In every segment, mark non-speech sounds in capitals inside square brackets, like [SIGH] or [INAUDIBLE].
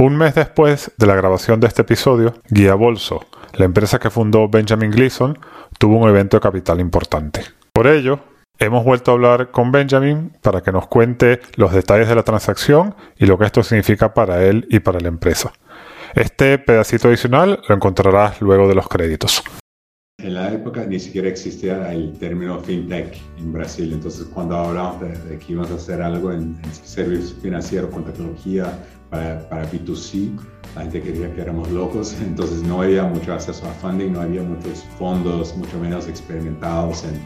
Un mes después de la grabación de este episodio, Guía Bolso, la empresa que fundó Benjamin Gleason, tuvo un evento de capital importante. Por ello, hemos vuelto a hablar con Benjamin para que nos cuente los detalles de la transacción y lo que esto significa para él y para la empresa. Este pedacito adicional lo encontrarás luego de los créditos. En la época ni siquiera existía el término fintech en Brasil, entonces cuando hablamos de, que íbamos a hacer algo en, en servicios financieros con tecnología para, para, B2C, la gente creía que éramos locos, [LAUGHS] entonces no había mucho acceso a funding, no había muchos fondos, mucho menos experimentados, en,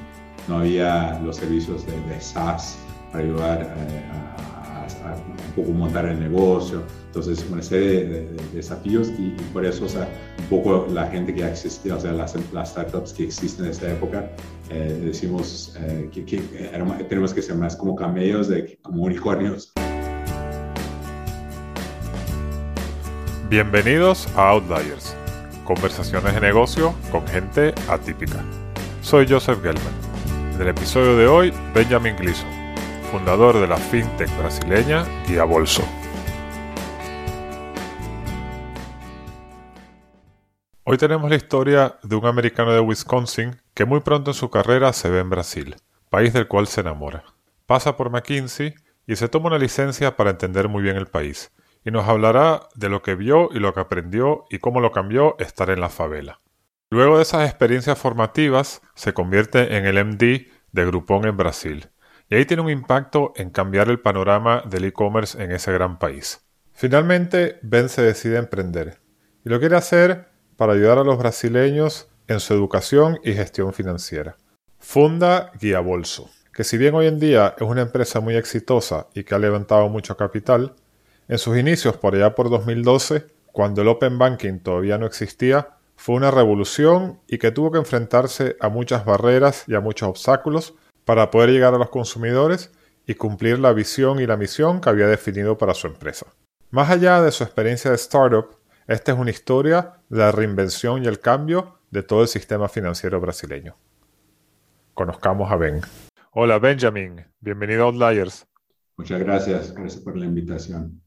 no había los servicios de, de SaaS para ayudar eh, a, a, a, un poco montar el negocio. Entonces, una serie de, de desafíos y, y, por eso, o sea, un poco la gente que existía, o sea, las, las startups que existen en esta época, eh, decimos eh, que, que tenemos que ser más como camellos, de, como unicornios. Bienvenidos a Outliers, conversaciones de negocio con gente atípica. Soy Joseph Gelman. En el episodio de hoy, Benjamin Gleason, fundador de la fintech brasileña Guía Bolso. Hoy tenemos la historia de un americano de Wisconsin que muy pronto en su carrera se ve en Brasil, país del cual se enamora. Pasa por McKinsey y se toma una licencia para entender muy bien el país, y nos hablará de lo que vio y lo que aprendió y cómo lo cambió estar en la favela. Luego de esas experiencias formativas, se convierte en el MD de Groupon en Brasil, y ahí tiene un impacto en cambiar el panorama del e-commerce en ese gran país. Finalmente, Ben se decide a emprender, y lo quiere hacer para ayudar a los brasileños en su educación y gestión financiera. Funda Guía Bolso, que si bien hoy en día es una empresa muy exitosa y que ha levantado mucho capital, en sus inicios por allá por 2012, cuando el Open Banking todavía no existía, fue una revolución y que tuvo que enfrentarse a muchas barreras y a muchos obstáculos para poder llegar a los consumidores y cumplir la visión y la misión que había definido para su empresa. Más allá de su experiencia de startup, esta es una historia de la reinvención y el cambio de todo el sistema financiero brasileño. Conozcamos a Ben. Hola Benjamin, bienvenido a Outliers. Muchas gracias, gracias por la invitación.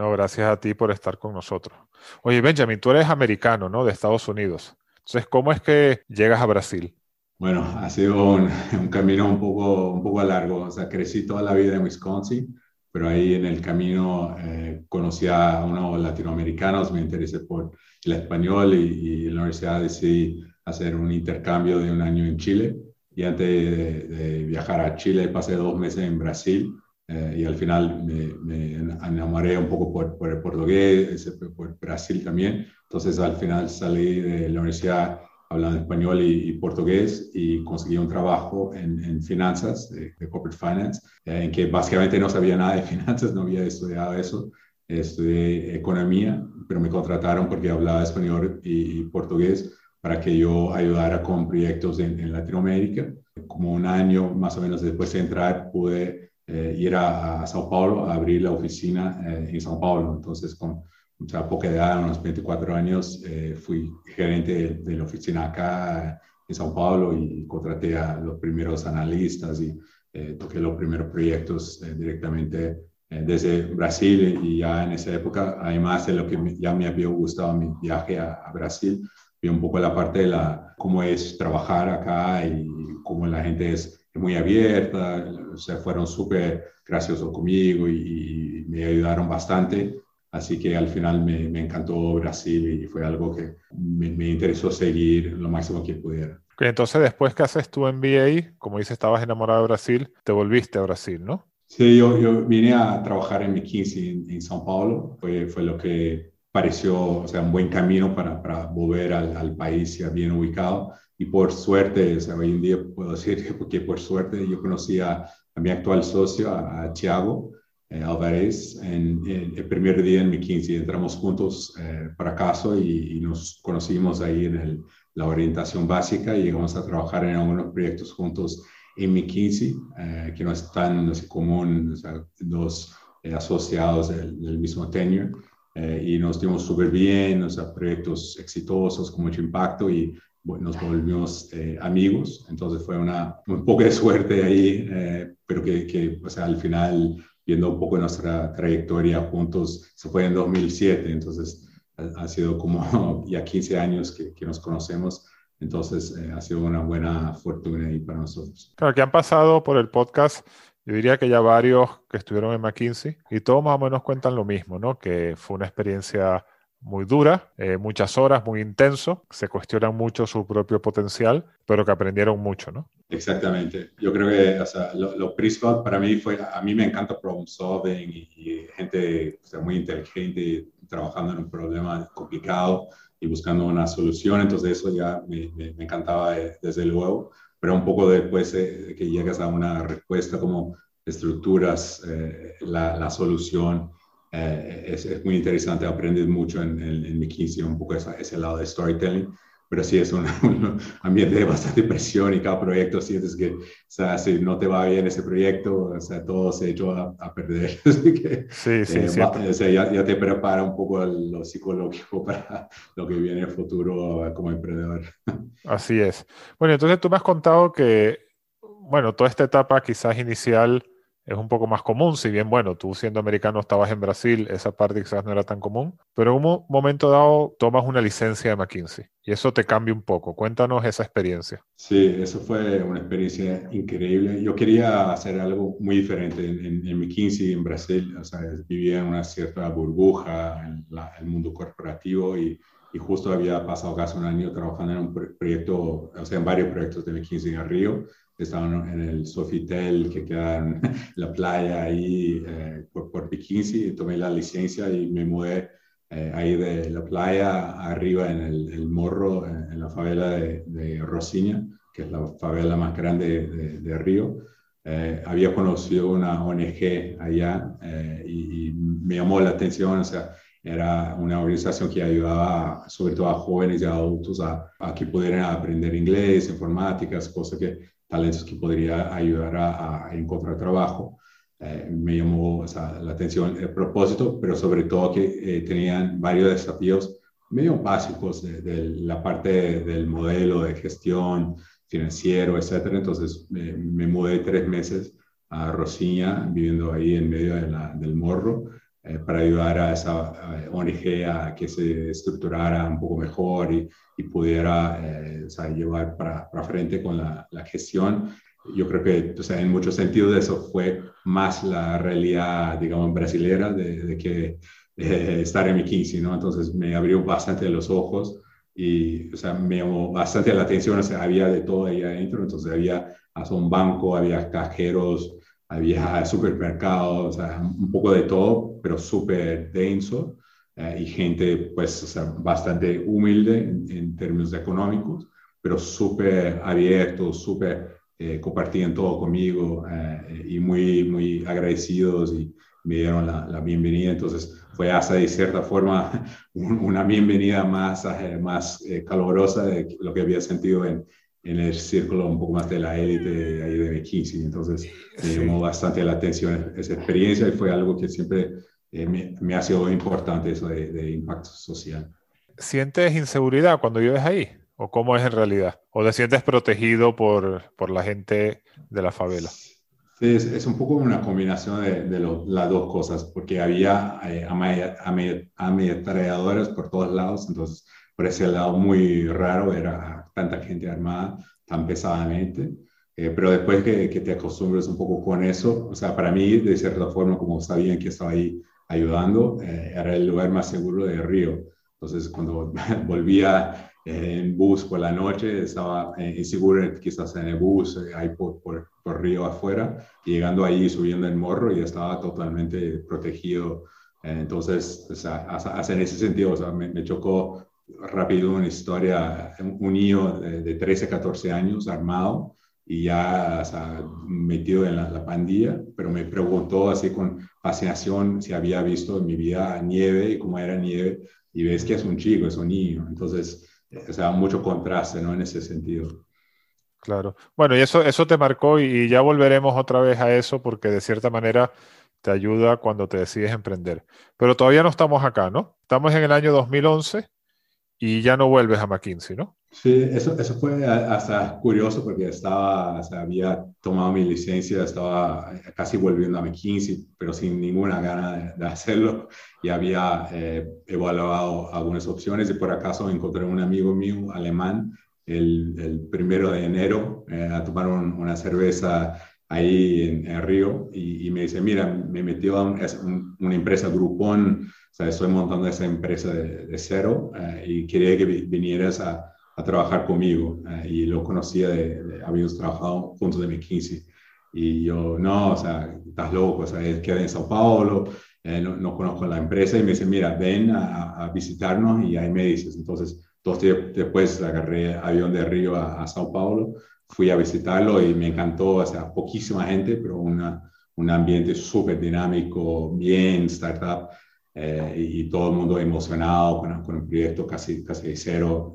No, gracias a ti por estar con nosotros. Oye Benjamin, tú eres americano, ¿no? De Estados Unidos. Entonces, ¿cómo es que llegas a Brasil? Bueno, ha sido un, [LAUGHS] un camino un poco, un poco largo. O sea, crecí toda la vida en Wisconsin pero ahí en el camino eh, conocí a unos latinoamericanos, me interesé por el español y, y, en la universidad decidí hacer un intercambio de un año en Chile y antes de, de viajar a Chile pasé dos meses en Brasil eh, y al final me, me, enamoré un poco por, por el portugués, por Brasil también, entonces al final salí de la universidad hablando español y, y, portugués y conseguí un trabajo en, en finanzas, de, de, corporate finance, eh, en que básicamente no sabía nada de [LAUGHS] finanzas, no había estudiado eso, estudié economía, pero me contrataron porque hablaba español y, y portugués para que yo ayudara con proyectos en, en, Latinoamérica. Como un año más o menos después de entrar pude eh, ir a, a, Sao Paulo a abrir la oficina eh, en Sao Paulo, entonces con mucha poca edad, unos 24 años, eh, fui gerente de, de, la oficina acá en Sao Paulo y contraté a los primeros analistas y eh, toqué los primeros proyectos eh, directamente eh, desde Brasil y ya en esa época, además de lo que ya me había gustado mi viaje a, a, Brasil, vi un poco la parte de la, cómo es trabajar acá y cómo la gente es muy abierta, o sea, fueron súper graciosos conmigo y, y me ayudaron bastante. Así que al final me, me, encantó Brasil y fue algo que me, me, interesó seguir lo máximo que pudiera. Entonces, después que haces tu MBA, como dices, estabas enamorado de Brasil, te volviste a Brasil, ¿no? Sí, yo, yo vine a trabajar en McKinsey en, en São Paulo. Fue, fue lo que pareció o sea, un buen camino para, para volver al, al, país ya bien ubicado. Y por suerte, o sea, hoy en día puedo decir [LAUGHS] que por suerte yo conocí a, a mi actual socio, a, a Thiago, eh, Alvarez en, en, el primer día en McKinsey. Entramos juntos eh, para caso y, y, nos conocimos ahí en el, la orientación básica y llegamos a trabajar en algunos proyectos juntos en McKinsey, eh, que no es tan no es común, o sea, dos eh, asociados del, del, mismo tenure. Eh, y nos dimos súper bien, o sea, proyectos exitosos con mucho impacto y nos volvimos eh, amigos, entonces fue una, un poco de suerte ahí, eh, pero que, que o sea, al final viendo un poco nuestra trayectoria juntos, se fue en 2007, entonces ha, sido como [LAUGHS] ya 15 años que, que nos conocemos. Entonces, eh, ha sido una buena fortuna ahí para nosotros. Claro, que han pasado por el podcast, yo diría que ya varios que estuvieron en McKinsey y todos más o menos cuentan lo mismo, ¿no? Que fue una experiencia muy dura, eh, muchas horas, muy intenso, se cuestionan mucho su propio potencial, pero que aprendieron mucho, ¿no? Exactamente. Yo creo que o sea, lo, lo, principal para mí fue, a mí me encanta problem solving y, gente muy inteligente trabajando en un problema complicado y buscando una solución, entonces eso ya me, me, encantaba eh, desde luego, pero un poco después de que llegas a una respuesta como estructuras eh, la, la, solución eh, es, es, muy interesante, aprendes mucho en, en, en McKinsey, un poco esa, ese lado de storytelling, pero sí es un, [LAUGHS] un, ambiente de bastante presión y cada proyecto sientes que, o sea, si no te va bien ese proyecto, o sea, todo se echó a, a perder. [LAUGHS] Así que, sí, sí, eh, va, o sea, ya, ya, te prepara un poco lo psicológico [LAUGHS] para lo que viene en el futuro como emprendedor. Así es. Bueno, entonces tú me has contado que, bueno, toda esta etapa quizás inicial es un poco más común, si bien, bueno, tú siendo americano estabas en Brasil, esa parte quizás no era tan común, pero en un momento dado tomas una licencia de McKinsey y eso te cambia un poco. Cuéntanos esa experiencia. Sí, eso fue una experiencia increíble. Yo quería hacer algo muy diferente en, en, en McKinsey, en Brasil, o sea, vivía en una cierta burbuja en el mundo corporativo y, y justo había pasado casi un año trabajando en un proyecto, o sea, en varios proyectos de McKinsey en Río estaban en el Sofitel que queda en [LAUGHS] la playa ahí eh, por, por Piquinci, tomé la licencia y me mudé eh, ahí de la playa arriba en el, el Morro, en, en, la favela de, de Rocinha, que es la favela más grande de, de Río. Eh, había conocido una ONG allá eh, y, y, me llamó la atención, o sea, era una organización que ayudaba sobre todo a jóvenes y adultos a, a que pudieran aprender inglés, informáticas, cosas que talentos que podría ayudar a, encontrar trabajo. Eh, me llamó la atención el propósito, pero sobre todo que eh, tenían varios desafíos medio básicos de, la parte de, del modelo de gestión financiero, etcétera. Entonces me, me mudé tres meses a Rosiña, viviendo ahí en medio del morro, eh, para ayudar a esa ONG a que se estructurara un poco mejor y, y pudiera eh, o sea, llevar para, para, frente con la, la, gestión. Yo creo que o sea, en muchos sentidos eso fue más la realidad, digamos, brasilera de, de que eh, estar en McKinsey, ¿no? Entonces me abrió bastante los ojos y o sea, me llamó bastante la atención, o sea, había de todo ahí adentro, entonces había hasta un banco, había cajeros, había supermercados, o sea, un poco de todo, pero súper denso eh, y gente pues o sea, bastante humilde en, en, términos económicos, pero súper abiertos, súper eh, compartían todo conmigo eh, y muy, muy agradecidos y me dieron la, la, bienvenida. Entonces fue hasta de cierta forma [LAUGHS] una bienvenida más, eh, más eh, calurosa de lo que había sentido en, en el círculo un poco más de la élite ahí de McKinsey. Entonces me llamó bastante la atención esa experiencia y fue algo que siempre eh, me, me, ha sido importante, eso de, de, impacto social. ¿Sientes inseguridad cuando vives ahí? ¿O cómo es en realidad? ¿O te sientes protegido por, por la gente de la favela? Es, es un poco una combinación de, de lo, las dos cosas, porque había eh, ametralladoras por todos lados, entonces por ese lado muy raro era tanta gente armada tan pesadamente. Eh, pero después que, que, te acostumbres un poco con eso, o sea, para mí, de cierta forma, como sabían que estaba ahí ayudando, eh, era el lugar más seguro de Río. Entonces, cuando [LAUGHS] volvía eh, en bus por la noche, estaba eh, inseguro quizás en el bus, eh, ahí por, por, por, Río afuera, llegando ahí, subiendo el morro, y estaba totalmente protegido. entonces, o sea, hasta, en ese sentido, o sea, me, me chocó rápido una historia, un niño de, de 13, 14 años armado y ya o sea, metido en la, la, pandilla, pero me preguntó así con fascinación si había visto en mi vida nieve y cómo era nieve, y ves que es un chico, es un niño, entonces, o sea, mucho contraste, ¿no? En ese sentido. Claro. Bueno, y eso, eso te marcó y, y ya volveremos otra vez a eso porque de cierta manera te ayuda cuando te decides emprender. Pero todavía no estamos acá, ¿no? Estamos en el año 2011 y ya no vuelves a McKinsey, ¿no? Sí, eso, eso fue hasta curioso porque estaba, o sea, había tomado mi licencia, estaba casi volviendo a McKinsey, pero sin ninguna gana de, hacerlo. Y había eh, evaluado algunas opciones y por acaso encontré un amigo mío alemán el, el primero de enero eh, a tomar una cerveza ahí en, Río y, me dice, mira, me metió a una empresa Groupon, o sea, estoy montando esa empresa de, cero eh, y quería que vinieras a a trabajar conmigo eh, y lo conocía, de, habíamos trabajado juntos de McKinsey. Y yo, no, o sea, estás loco, o sea, él queda en Sao Paulo, eh, no, no, conozco la empresa y me dice, mira, ven a, visitarnos y ahí me dices. Entonces, dos días después agarré avión de Río a, Sao Paulo, fui a visitarlo y me encantó, o sea, poquísima gente, pero una, un ambiente súper dinámico, bien startup. Eh, y, todo el mundo emocionado con, con un proyecto casi, casi cero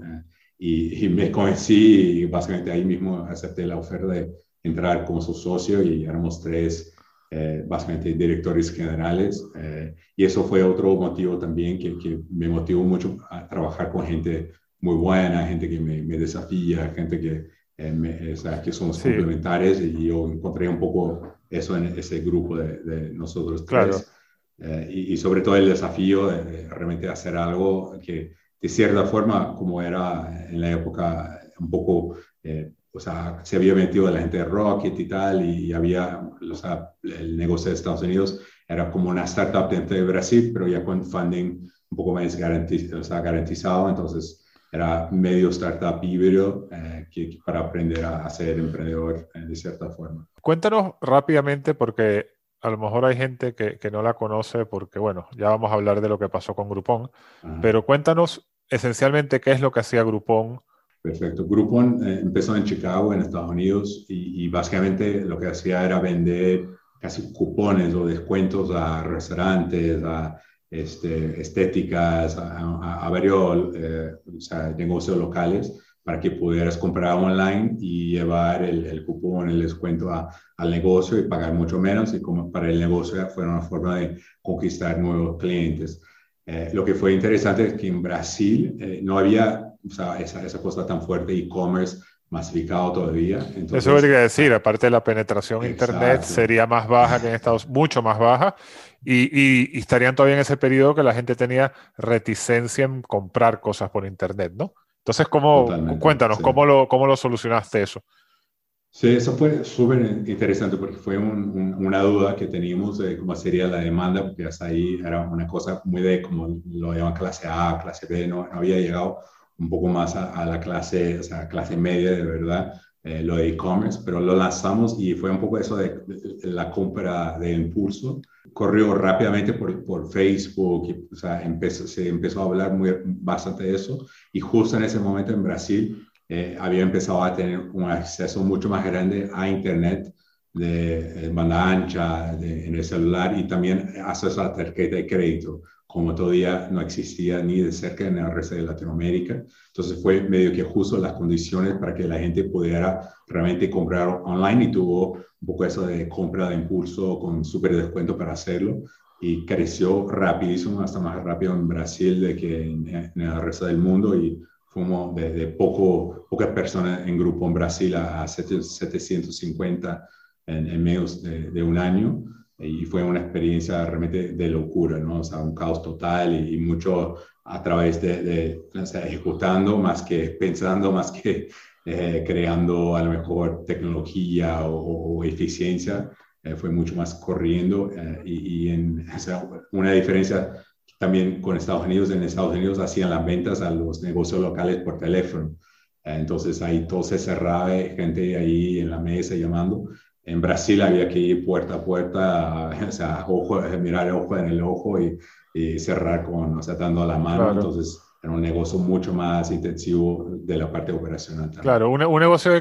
y, me convencí y básicamente ahí mismo acepté la oferta de entrar como su socio y éramos tres, eh, básicamente directores generales. Eh, y eso fue otro motivo también que, que, me motivó mucho a trabajar con gente muy buena, gente que me, me desafía, gente que, eh, o sea, que somos complementares y yo encontré un poco eso en ese grupo de, de nosotros tres. Claro. Y, y, sobre todo el desafío de, de realmente hacer algo que de cierta forma, como era en la época un poco, eh, o sea, se había metido la gente de Rocket y tal, y, había, o sea, el negocio de Estados Unidos era como una startup dentro de Brasil, pero ya con funding un poco más garantizado, o sea, garantizado entonces era medio startup híbrido eh, que, para aprender a, ser emprendedor eh, de cierta forma. Cuéntanos rápidamente, porque a lo mejor hay gente que, que, no la conoce, porque bueno, ya vamos a hablar de lo que pasó con Groupon, pero cuéntanos esencialmente, ¿qué es lo que hacía Groupon? Perfecto. Groupon eh, empezó en Chicago, en Estados Unidos, y, básicamente lo que hacía era vender casi cupones o descuentos a restaurantes, a este, estéticas, a, varios eh, negocios locales para que pudieras comprar online y llevar el, el cupón, el descuento al negocio y pagar mucho menos. Y como para el negocio fue una forma de conquistar nuevos clientes. Eh, lo que fue interesante es que en Brasil eh, no había o sea, esa, esa, cosa tan fuerte e-commerce masificado todavía. Entonces, Eso quería decir, aparte de la penetración en Internet sería más baja que en Estados Unidos, mucho más baja, y, y, estarían todavía en ese periodo que la gente tenía reticencia en comprar cosas por Internet, ¿no? Entonces, ¿cómo, cuéntanos, ¿cómo, lo, ¿cómo lo solucionaste eso? Sí, eso fue súper interesante porque fue una duda que teníamos de cómo sería la demanda, porque hasta ahí era una cosa muy de como lo llaman clase A, clase B, no, había llegado un poco más a, la clase, o sea, clase media de verdad, eh, lo de e-commerce, pero lo lanzamos y fue un poco eso de, la compra de impulso. Corrió rápidamente por, por Facebook, y, o sea, empezó, se empezó a hablar muy, bastante de eso y justo en ese momento en Brasil eh, había empezado a tener un acceso mucho más grande a Internet de, banda ancha en el celular y también acceso a tarjeta de crédito, como todavía no existía ni de cerca en el resto de Latinoamérica. Entonces fue medio que justo las condiciones para que la gente pudiera realmente comprar online y tuvo un poco eso de compra de impulso con súper descuento para hacerlo y creció rapidísimo, hasta más rápido en Brasil de que en, en el resto del mundo y como de, poco, pocas personas en grupo en Brasil a, 750 en, en menos de, un año y fue una experiencia realmente de locura, ¿no? O sea, un caos total y, mucho a través de, de ejecutando más que pensando, más que eh, creando a lo mejor tecnología o, eficiencia, eh, fue mucho más corriendo eh, y, y, en, o sea, una diferencia también con Estados Unidos, en Estados Unidos hacían las ventas a los negocios locales por teléfono. Entonces ahí todo se cerraba, gente ahí en la mesa llamando. En Brasil había que ir puerta a puerta, [LAUGHS] o sea, ojo, mirar el ojo en el ojo y, cerrar con, o sea, dando la mano. Entonces era un negocio mucho más intensivo de la parte operacional. Claro, un, un negocio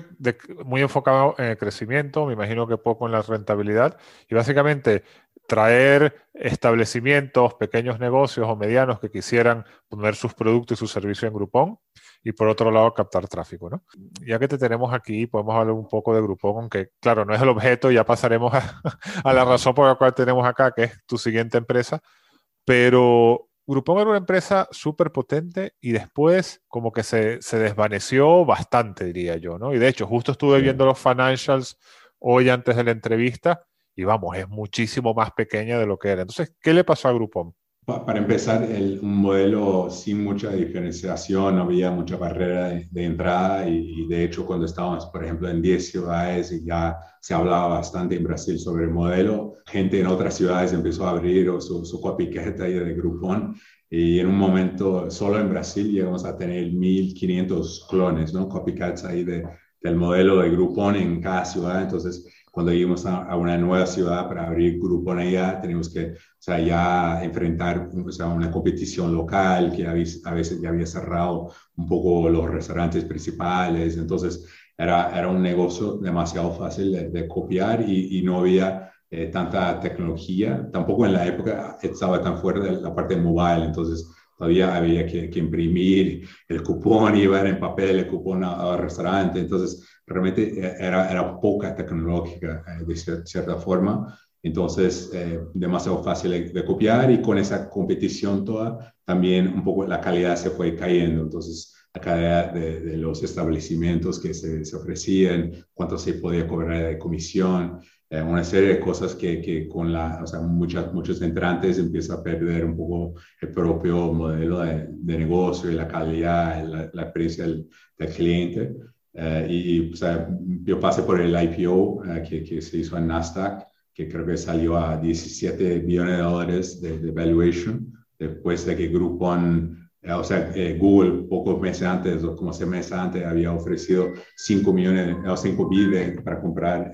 muy enfocado en el crecimiento, me imagino que poco en la rentabilidad. Y básicamente traer establecimientos, pequeños negocios o medianos que quisieran poner sus productos y sus servicios en Groupon y por otro lado captar tráfico. ¿no? Ya que te tenemos aquí, podemos hablar un poco de Groupon, aunque claro, no es el objeto, ya pasaremos a, [LAUGHS] la razón por la cual tenemos acá, que es tu siguiente empresa, pero Groupon era una empresa súper potente y después como que se, se, desvaneció bastante, diría yo, ¿no? Y de hecho, justo estuve viendo los financials hoy antes de la entrevista y vamos, es muchísimo más pequeña de lo que era. Entonces, ¿qué le pasó a Groupon? Para empezar, el, un modelo sin mucha diferenciación, no había mucha barrera de, entrada y, de hecho cuando estábamos, por ejemplo, en 10 ciudades y ya se hablaba bastante en Brasil sobre el modelo, gente en otras ciudades empezó a abrir su, su ahí de Groupon y en un momento solo en Brasil llegamos a tener 1.500 clones, ¿no? Copycats ahí de, del modelo de Groupon en cada ciudad, entonces cuando íbamos a, una nueva ciudad para abrir grupo en ella, tenemos que o sea, ya enfrentar o sea, una competición local que a veces ya había cerrado un poco los restaurantes principales. Entonces, era, era un negocio demasiado fácil de, copiar y, y, no había eh, tanta tecnología. Tampoco en la época estaba tan fuerte la parte mobile. Entonces, todavía había que, que imprimir el cupón, [LAUGHS] llevar en papel el cupón al restaurante. Entonces, realmente eh, era, era poca tecnológica eh, de cierta forma, entonces eh, demasiado fácil de, copiar y con esa competición toda también un poco la calidad se fue cayendo, entonces la calidad de, los establecimientos que se, se, ofrecían, cuánto se podía cobrar de comisión, una serie de cosas que, que con la, o sea, muchas, muchos entrantes empieza a perder un poco el propio modelo de, de negocio y la calidad, la, la experiencia del, del cliente. Eh, y, o sea, yo pasé por el IPO eh, que, que, se hizo en Nasdaq, que creo que salió a 17 millones de dólares de, valuation, después de que Groupon, eh, o sea, Google pocos meses antes, o como seis meses antes, había ofrecido 5 millones o 5 billones para comprar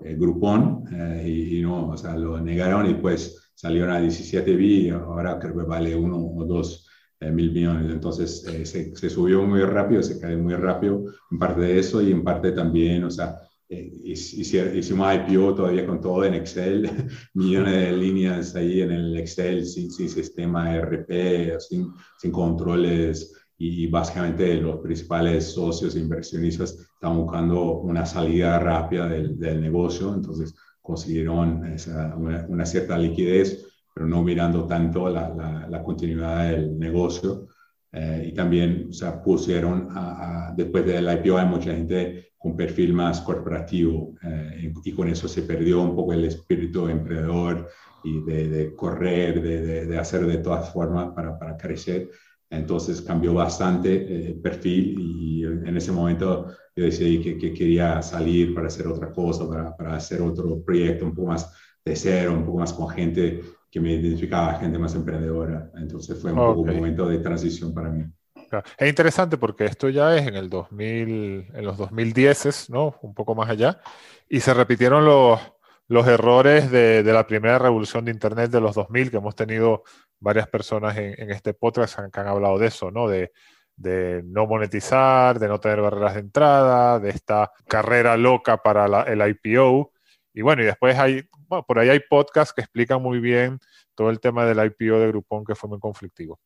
Groupon, y, y, no, o sea, lo negaron y pues salieron a 17 bi, ahora creo que vale uno o dos eh, mil millones. Entonces eh, se, se, subió muy rápido, se cae muy rápido, en parte de eso y en parte también, o sea, eh, hicimos IPO todavía con todo en Excel, [LAUGHS] millones de líneas ahí en el Excel sin, sin sistema RP, sin, sin controles y básicamente los principales socios e inversionistas estaban buscando una salida rápida del, del negocio, entonces consiguieron esa, una, una, cierta liquidez pero no mirando tanto la, la, continuidad del negocio. Eh, y también o pusieron, a, después del IPO hay mucha gente con perfil más corporativo eh, y con eso se perdió un poco el espíritu emprendedor y de, de correr, de, de, hacer de todas formas para, para crecer. Entonces cambió bastante eh, el perfil y en ese momento yo decidí que, que, quería salir para hacer otra cosa, para, para hacer otro proyecto un poco más de cero, un poco más con gente que me identificaba gente más emprendedora. Entonces fue un, poco un momento de transición para mí. Es interesante porque esto ya es en el 2000, en los 2010, ¿no? Un poco más allá. Y se repitieron los, los errores de, de, la primera revolución de Internet de los 2000, que hemos tenido varias personas en, en este podcast que han, hablado de eso, ¿no? De, de, no monetizar, de no tener barreras de entrada, de esta carrera loca para la, el IPO. Y bueno, y después hay bueno, por ahí hay podcasts que explican muy bien todo el tema del IPO de Groupon que fue muy conflictivo.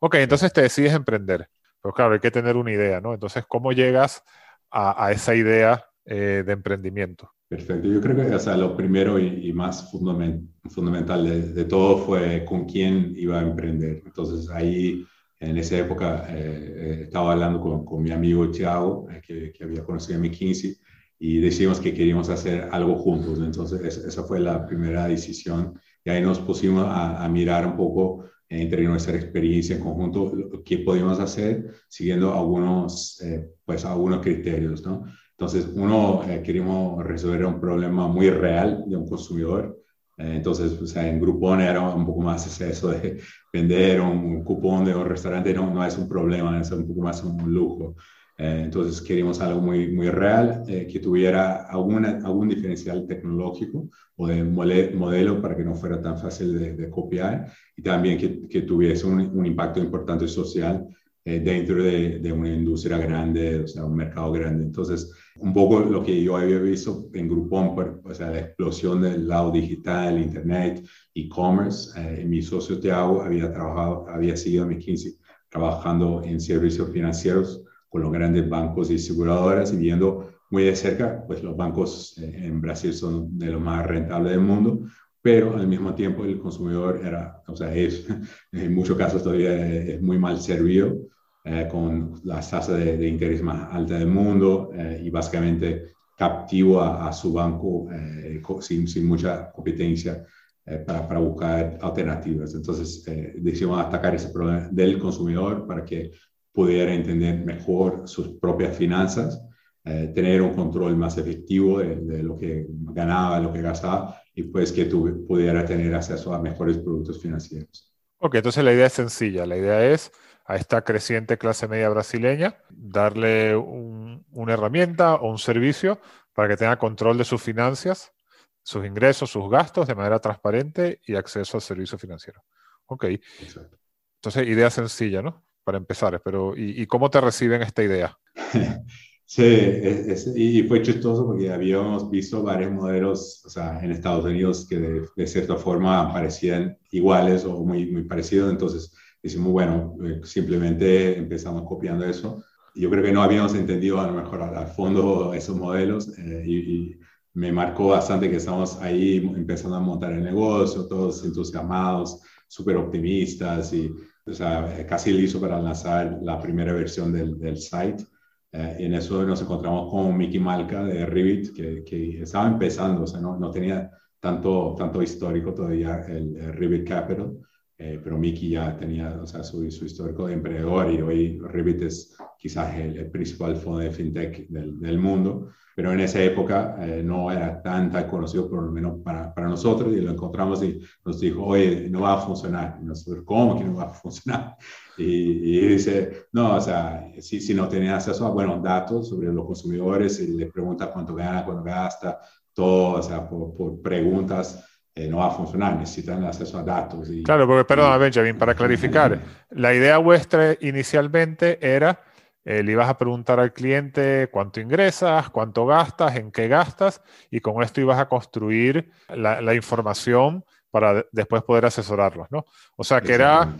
Ok, entonces te decides emprender. Pero claro, hay que tener una idea, ¿no? Entonces, ¿cómo llegas a, esa idea eh, de emprendimiento? Perfecto. Yo creo que o sea, lo primero y, más fundamental de, todo fue con quién iba a emprender. Entonces, ahí, en esa época, eh, eh, estaba hablando con, con, mi amigo Thiago, que, que, había conocido en McKinsey, y decidimos que queríamos hacer algo juntos. Entonces, esa fue la primera decisión. Y ahí nos pusimos a, mirar un poco entre nuestra experiencia en conjunto qué podíamos hacer siguiendo algunos, eh, pues, algunos criterios. ¿no? Entonces, uno, eh, queríamos resolver un problema muy real de un consumidor. Eh, entonces, o sea, en Groupon era un poco más eso de vender un, cupón de un restaurante, no, no es un problema, es un poco más un lujo. Eh, entonces queríamos algo muy, muy real, eh, que tuviera alguna, algún diferencial tecnológico o de modelo para que no fuera tan fácil de, copiar y también que, que tuviese un, un, impacto importante social eh, dentro de, de, una industria grande, o sea, un mercado grande. Entonces, un poco lo que yo había visto en Groupon, o sea, la explosión del lado digital, Internet, e-commerce. mi socio Tiago había trabajado, había seguido a McKinsey trabajando en servicios financieros con los grandes bancos y aseguradoras y viendo muy de cerca, pues los bancos eh, en Brasil son de los más rentables del mundo, pero al mismo tiempo el consumidor era, o sea, es [LAUGHS] en muchos casos todavía es muy mal servido eh, con las tasas de, interés más altas del mundo eh, y básicamente captivo a, su banco eh, sin, sin, mucha competencia para, para, buscar alternativas. Entonces decidimos atacar ese problema del consumidor para que pudiera entender mejor sus propias finanzas eh, tener un control más efectivo de, lo que ganaba, lo que gastaba y pues que tú pudiera tener acceso a mejores productos financieros. Ok, entonces la idea es sencilla. La idea es a esta creciente clase media brasileña darle una herramienta o un servicio para que tenga control de sus finanzas, sus ingresos, sus gastos de manera transparente y acceso al servicio financiero. Ok. Entonces, idea sencilla, ¿no? Para empezar, pero ¿y, y cómo te reciben esta idea? [LAUGHS] Sí, y fue chistoso porque habíamos visto varios modelos o sea, en Estados Unidos que de, cierta forma parecían iguales o muy, muy parecidos, entonces decimos, bueno, eh, simplemente empezamos copiando eso. Yo creo que no habíamos entendido a lo mejor al fondo esos modelos eh, y, me marcó bastante que estamos ahí empezando a montar el negocio, todos entusiasmados, súper optimistas y o sea, casi listo para lanzar la primera versión del, del site. Eh, en eso nos encontramos con Mickey Malka de Revit, que, estaba empezando, o sea, no, no, tenía tanto, tanto histórico todavía el, el Capital, eh, pero Mickey ya tenía o sea, su, su, histórico de emprendedor y hoy Revit es quizás el, principal fondo de fintech del, del, mundo, pero en esa época eh, no era tan, tan conocido, por lo menos para, para, nosotros, y lo encontramos y nos dijo, oye, no va a funcionar. Y nosotros, ¿cómo que no va a funcionar? Y, dice, no, o sea, si, si no tenía acceso a buenos datos sobre los consumidores, y le pregunta cuánto gana, cuánto gasta, todo, o sea, por, por preguntas, eh, no va a funcionar, necesitan acceso a datos. Y, claro, porque, perdón, Benjamin, para clarificar, la idea vuestra inicialmente era, eh, le ibas a preguntar al cliente cuánto ingresas, cuánto gastas, en qué gastas, y con esto ibas a construir la, la información para después poder asesorarlos, ¿no? O sea, que era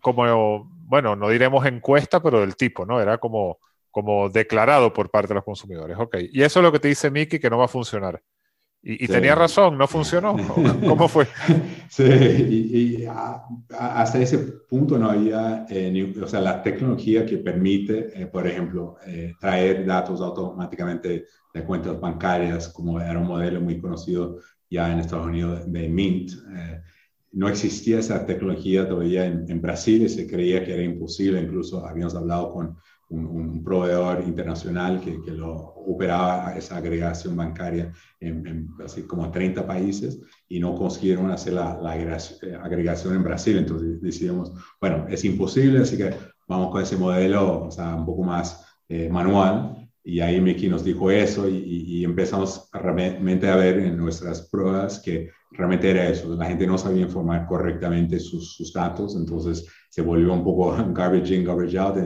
como bueno, no diremos encuesta, pero del tipo, ¿no? Era como, como declarado por parte de los consumidores. Ok, y eso es lo que te dice Mickey que no va a funcionar. Y, tenía razón, no funcionó. [LAUGHS] ¿Cómo fue? Sí, y, hasta ese punto no había, eh, o sea, la tecnología que permite, eh, por ejemplo, eh, traer datos automáticamente de cuentas bancarias, como era un modelo muy conocido ya en Estados Unidos de Mint no existía esa tecnología todavía en, Brasil y se creía que era imposible. Incluso habíamos hablado con un, proveedor internacional que, que, lo operaba esa agregación bancaria en, así como 30 países y no consiguieron hacer la, eh, agregación en Brasil. Entonces decidimos, bueno, es imposible, así que vamos con ese modelo, o sea, un poco más eh, manual. Y ahí Mickey nos dijo eso y, y, empezamos realmente a ver en nuestras pruebas que realmente era eso, la gente no sabía informar correctamente sus, sus datos, entonces se volvió un poco [LAUGHS] garbage in, garbage out.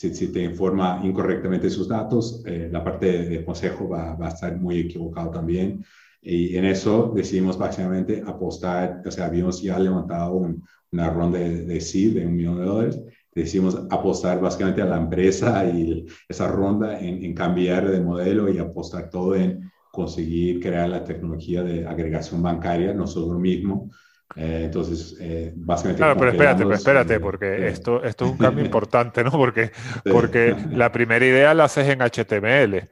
Si, si te informa incorrectamente sus datos, eh, la parte de consejo va, va, a estar muy equivocado también. Y en eso decidimos básicamente apostar, o sea, habíamos ya levantado una ronda de, de seed de un millón de dólares decidimos apostar básicamente a la empresa y esa ronda en, en, cambiar de modelo y apostar todo en conseguir crear la tecnología de agregación bancaria nosotros mismos. Eh, entonces, eh, básicamente... Claro, pero espérate, pero espérate, porque esto, esto es un [LAUGHS] cambio importante, ¿no? Porque, porque la primera idea la haces en HTML,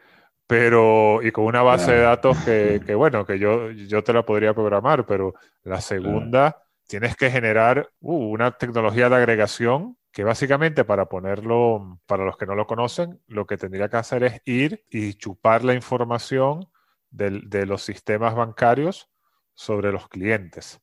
pero y con una base de datos que, [LAUGHS] que, bueno, que yo, yo te la podría programar, pero la segunda, tienes que generar uh, una tecnología de agregación que básicamente para ponerlo, para los que no lo conocen, lo que tendría que hacer es ir y chupar la información de, los sistemas bancarios sobre los clientes.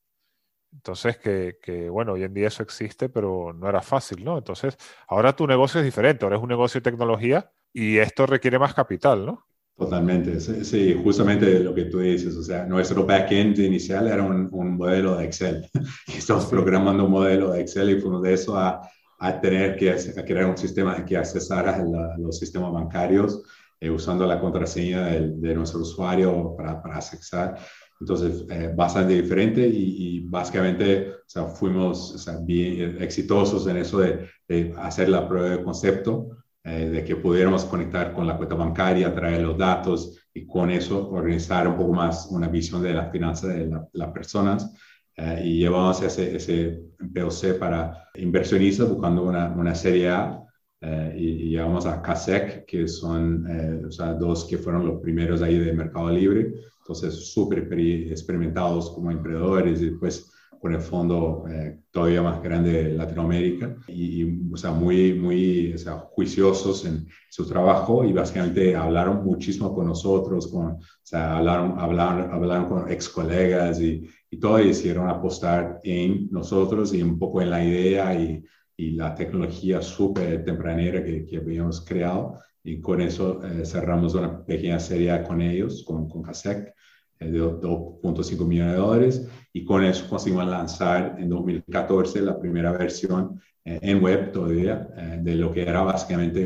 Entonces, que, bueno, hoy en día eso existe, pero no era fácil, ¿no? Entonces, ahora tu negocio es diferente, ahora es un negocio de tecnología y esto requiere más capital, ¿no? Totalmente, sí, justamente lo que tú dices, o sea, nuestro backend inicial era un, modelo de Excel. [LAUGHS] Estamos programando un modelo de Excel y fuimos de eso a, a tener que crear un sistema que accesara a los sistemas bancarios eh, usando la contraseña de, nuestro usuario para, para accesar. Entonces, eh, bastante diferente y, básicamente o sea, fuimos bien exitosos en eso de, hacer la prueba de concepto eh, de que pudiéramos conectar con la cuenta bancaria, traer los datos y con eso organizar un poco más una visión de la finanza de las personas. Eh, y llevamos ese, ese POC para inversionistas buscando una, una serie A eh, y, llevamos a CASEC, que son o sea, dos que fueron los primeros ahí de Mercado Libre, entonces súper experimentados como emprendedores y después con el fondo eh, todavía más grande de Latinoamérica y, o sea, muy, muy o sea, juiciosos en su trabajo y básicamente hablaron muchísimo con nosotros, con, o sea, hablaron, hablaron, hablaron con ex colegas y, y todo y decidieron apostar en nosotros y un poco en la idea y, y la tecnología súper tempranera que, que, habíamos creado y con eso eh, cerramos una pequeña serie con ellos, con, con CASEC eh, de 2.5 millones de dólares y con eso conseguimos lanzar en 2014 la primera versión eh, en web todavía eh, de lo que era básicamente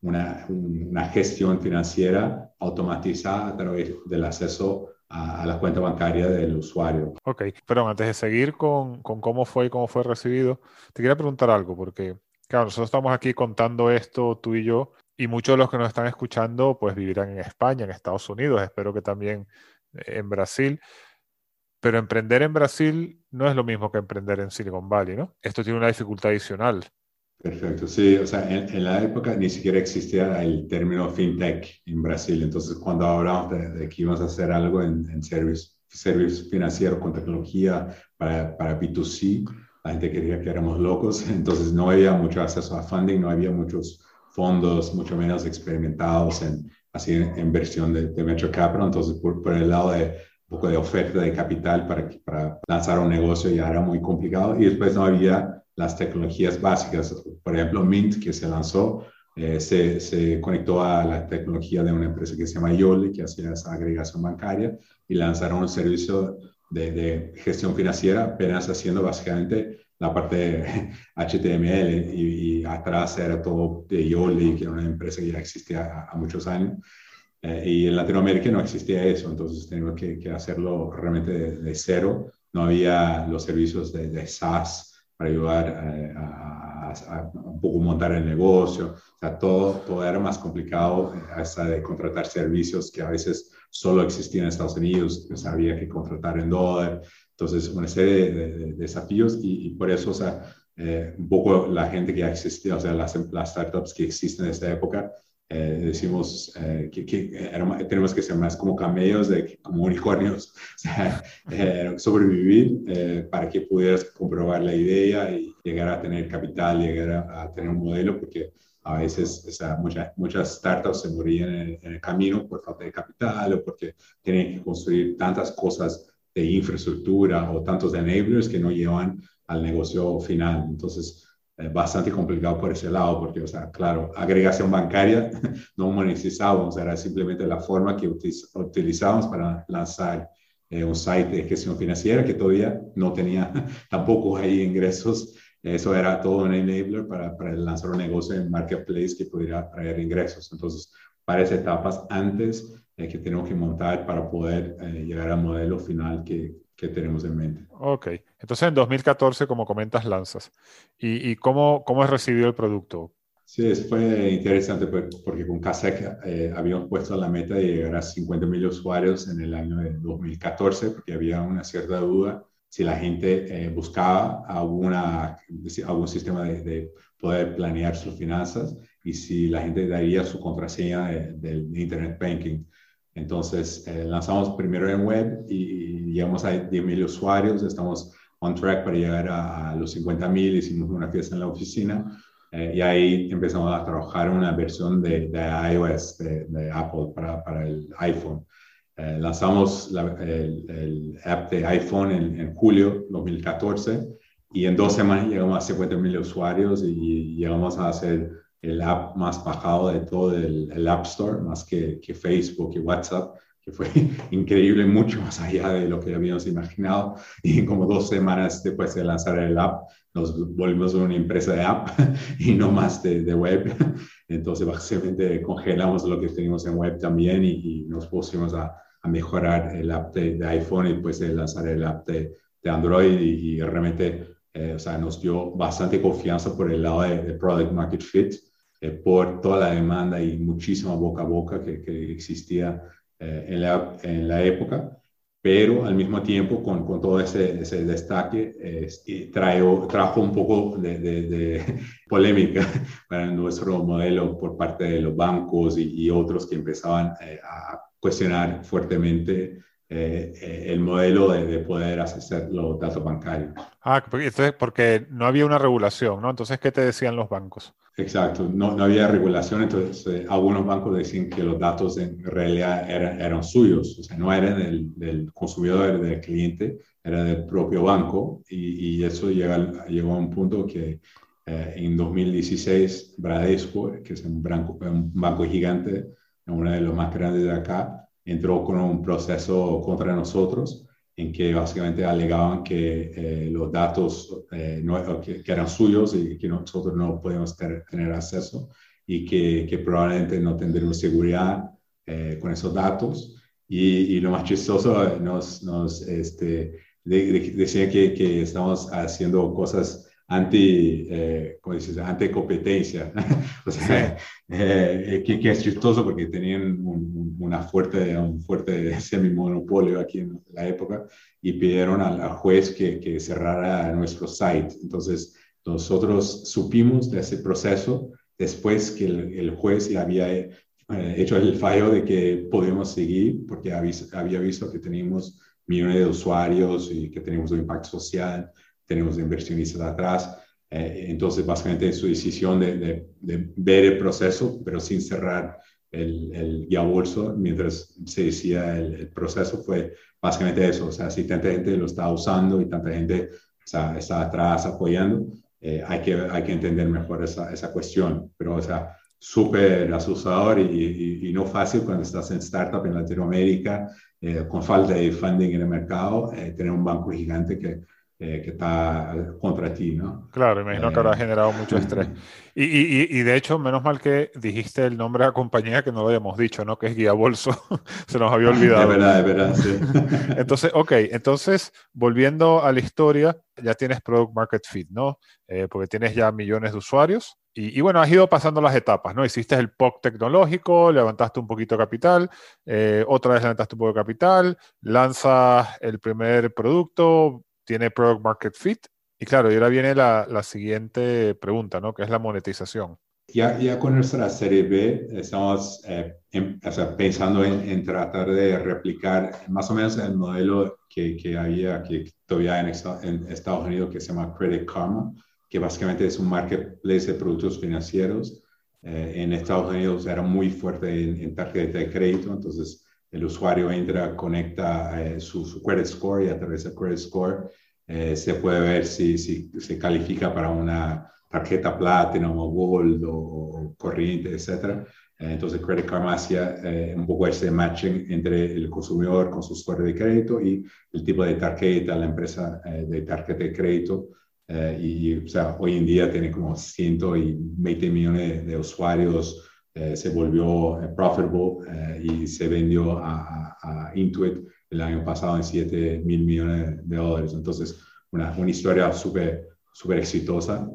una, una, gestión financiera automatizada a través del acceso a, la cuenta bancaria del usuario. Ok, pero antes de seguir con, con cómo fue y cómo fue recibido, te quería preguntar algo porque, claro, nosotros estamos aquí contando esto tú y yo y muchos de los que nos están escuchando pues vivirán en España, en Estados Unidos, espero que también en Brasil. Pero emprender en Brasil no es lo mismo que emprender en Silicon Valley, ¿no? Esto tiene una dificultad adicional. Perfecto, sí, o sea, en, la época ni siquiera existía el término fintech en Brasil, entonces cuando hablamos de, que íbamos a hacer algo en, en service, service con tecnología para, para B2C, la gente quería que éramos locos, [LAUGHS] entonces no había mucho acceso a funding, no había muchos fondos, mucho menos experimentados en, así en inversión de, de venture capital, entonces por, por, el lado de un poco de oferta de capital para, para lanzar un negocio ya era muy complicado. Y después no había las tecnologías básicas, por ejemplo Mint que se lanzó eh, se, se, conectó a la tecnología de una empresa que se llama Yole, que hacía esa agregación bancaria, y lanzaron un servicio de, de gestión financiera, apenas haciendo básicamente la parte de HTML y, atrás era todo de Yoli, que era una empresa que ya existía a, muchos años. Eh, y en Latinoamérica no existía eso, entonces teníamos que, que hacerlo realmente de, cero. No había los servicios de, de SaaS para ayudar eh, a, a, un poco montar el negocio. O sea, todo, todo era más complicado eh, hasta de contratar servicios que a veces solo existían en Estados Unidos, que había que contratar en dólar. Entonces, una serie de, desafíos y, por eso, o sea, eh, un poco la gente que ya existía, o sea, las, las startups que existen en esta época, eh, decimos eh, que, que tenemos que ser más como camellos, de, como unicornios, [LAUGHS] o sea, sobrevivir para que pudieras comprobar la idea y llegar a tener capital, llegar a, tener un modelo, porque a veces o sea, muchas, muchas startups se morían en, en, el camino por falta de capital o porque tienen que construir tantas cosas de infraestructura o tantos enablers que no llevan al negocio final. Entonces, es bastante complicado por ese lado, porque, o sea, claro, agregación bancaria [LAUGHS] no monetizábamos, era simplemente la forma que utilizábamos para lanzar eh, un site de gestión financiera que todavía no tenía [LAUGHS] tampoco ahí ingresos. Eso era todo un enabler para, para lanzar un negocio en marketplace que pudiera traer ingresos. Entonces, varias etapas antes que tenemos que montar para poder eh, llegar al modelo final que, que, tenemos en mente. Ok, entonces en 2014, como comentas, lanzas. ¿Y, y cómo, cómo es recibido el producto? Sí, fue interesante porque con Kasek eh, habíamos puesto la meta de llegar a 50 mil usuarios en el año de 2014 porque había una cierta duda si la gente eh, buscaba alguna, algún sistema de, de, poder planear sus finanzas y si la gente daría su contraseña del Internet Banking. Entonces, eh, lanzamos primero en web y, llegamos a 10.000 usuarios, estamos on track para llegar a, los 50.000, hicimos una fiesta en la oficina eh, y ahí empezamos a trabajar una versión de, iOS, de, Apple para, para, el iPhone. Eh, lanzamos el, el, app de iPhone en, en, julio 2014 y en dos semanas llegamos a 50.000 usuarios y llegamos a hacer el app más bajado de todo el, App Store, más que, que, Facebook y WhatsApp, que fue [LAUGHS] increíble, mucho más allá de lo que habíamos imaginado. [LAUGHS] Y como dos semanas después de lanzar el app, nos volvimos una empresa de app [LAUGHS] y no más de, de web. Entonces, básicamente congelamos lo que teníamos en web también y, nos pusimos a, a, mejorar el app de, iPhone y después de lanzar el app de, de Android y, y realmente eh, o sea, nos dio bastante confianza por el lado de, de, Product Market Fit por toda la demanda y muchísima boca a boca que, que existía en la, en la época pero al mismo tiempo con, con todo ese, ese destaque eh, trajo un poco de, de, [LAUGHS] polémica [LAUGHS] para nuestro modelo por parte de los bancos y, otros que empezaban eh, a cuestionar fuertemente eh, eh, el modelo de, poder acceder los datos bancarios. Ah, entonces, porque no había una regulación, ¿no? Entonces, ¿qué te decían los bancos? Exacto, no, no había regulación, entonces eh, algunos bancos decían que los datos en realidad eran, eran suyos, o sea, no eran del, del consumidor, del cliente, era del propio banco y, y eso llega, llegó a un punto que en 2016 Bradesco, que es un banco, un banco gigante, uno de los más grandes de acá, entró con un proceso contra nosotros en que básicamente alegaban que eh, los datos eh, no, que, eran suyos y que nosotros no podíamos tener acceso y que, que, probablemente no tendríamos seguridad eh, con esos datos. Y, y, lo más chistoso, nos, nos este, decía que, que estamos haciendo cosas anti, eh, ¿cómo dices? Anti competencia. [LAUGHS] o sea, eh, que, que, es chistoso porque tenían un, una fuerte, un fuerte [LAUGHS] semimonopolio aquí en la época y pidieron al, juez que, que, cerrara nuestro site. Entonces, nosotros supimos de ese proceso después que el, juez ya había eh, hecho el fallo de que podíamos seguir porque había, había visto que teníamos millones de usuarios y que teníamos un impacto social tenemos inversionistas atrás. Eh, entonces, básicamente su decisión de, de, ver el proceso, pero sin cerrar el, el bolso mientras se decía el, proceso, fue básicamente eso. O sea, si tanta gente lo está usando y tanta gente está, está atrás apoyando, eh, hay, que, hay que entender mejor esa, esa cuestión. Pero, o sea, súper asustador y, y, no fácil cuando estás en startup en Latinoamérica, eh, con falta de funding en el mercado, tener un banco gigante que eh, que está contra ti, ¿no? Claro, imagino que habrá eh, generado mucho estrés. Y, y, y, de hecho, menos mal que dijiste el nombre de la compañía que no lo habíamos dicho, ¿no? Que es Guía Bolso. [LAUGHS] Se nos había [LAUGHS] olvidado. De verdad, de verdad, sí. [LAUGHS] entonces, ok, entonces, volviendo a la historia, ya tienes Product Market Fit, ¿no? Eh, porque tienes ya millones de usuarios. Y, y, bueno, has ido pasando las etapas, ¿no? Hiciste el POC tecnológico, levantaste un poquito de capital, otra vez levantaste un poco de capital, lanzas el primer producto, tiene Product Market Fit. Y claro, y ahora viene la, la siguiente pregunta, ¿no? Que es la monetización. Ya, ya con nuestra serie B estamos eh, o sea, pensando en, en, tratar de replicar más o menos el modelo que, que había que todavía en, en, Estados Unidos que se llama Credit Karma, que básicamente es un marketplace de productos financieros. Eh, en Estados Unidos era muy fuerte en, tarjeta de crédito, entonces el usuario entra, conecta eh, su, su, credit score y a través del credit score eh, se puede ver si, si, se califica para una tarjeta Platinum o Gold o, corriente, etc. Eh, entonces Credit Karma hacía un poco ese matching entre el consumidor con su score de crédito y el tipo de tarjeta, la empresa de tarjeta de crédito. y o sea, hoy en día tiene como 120 millones de usuarios eh, se volvió eh, profitable eh, y se vendió a, a, Intuit el año pasado en 7 mil millones de dólares. Entonces, una, una historia súper súper exitosa,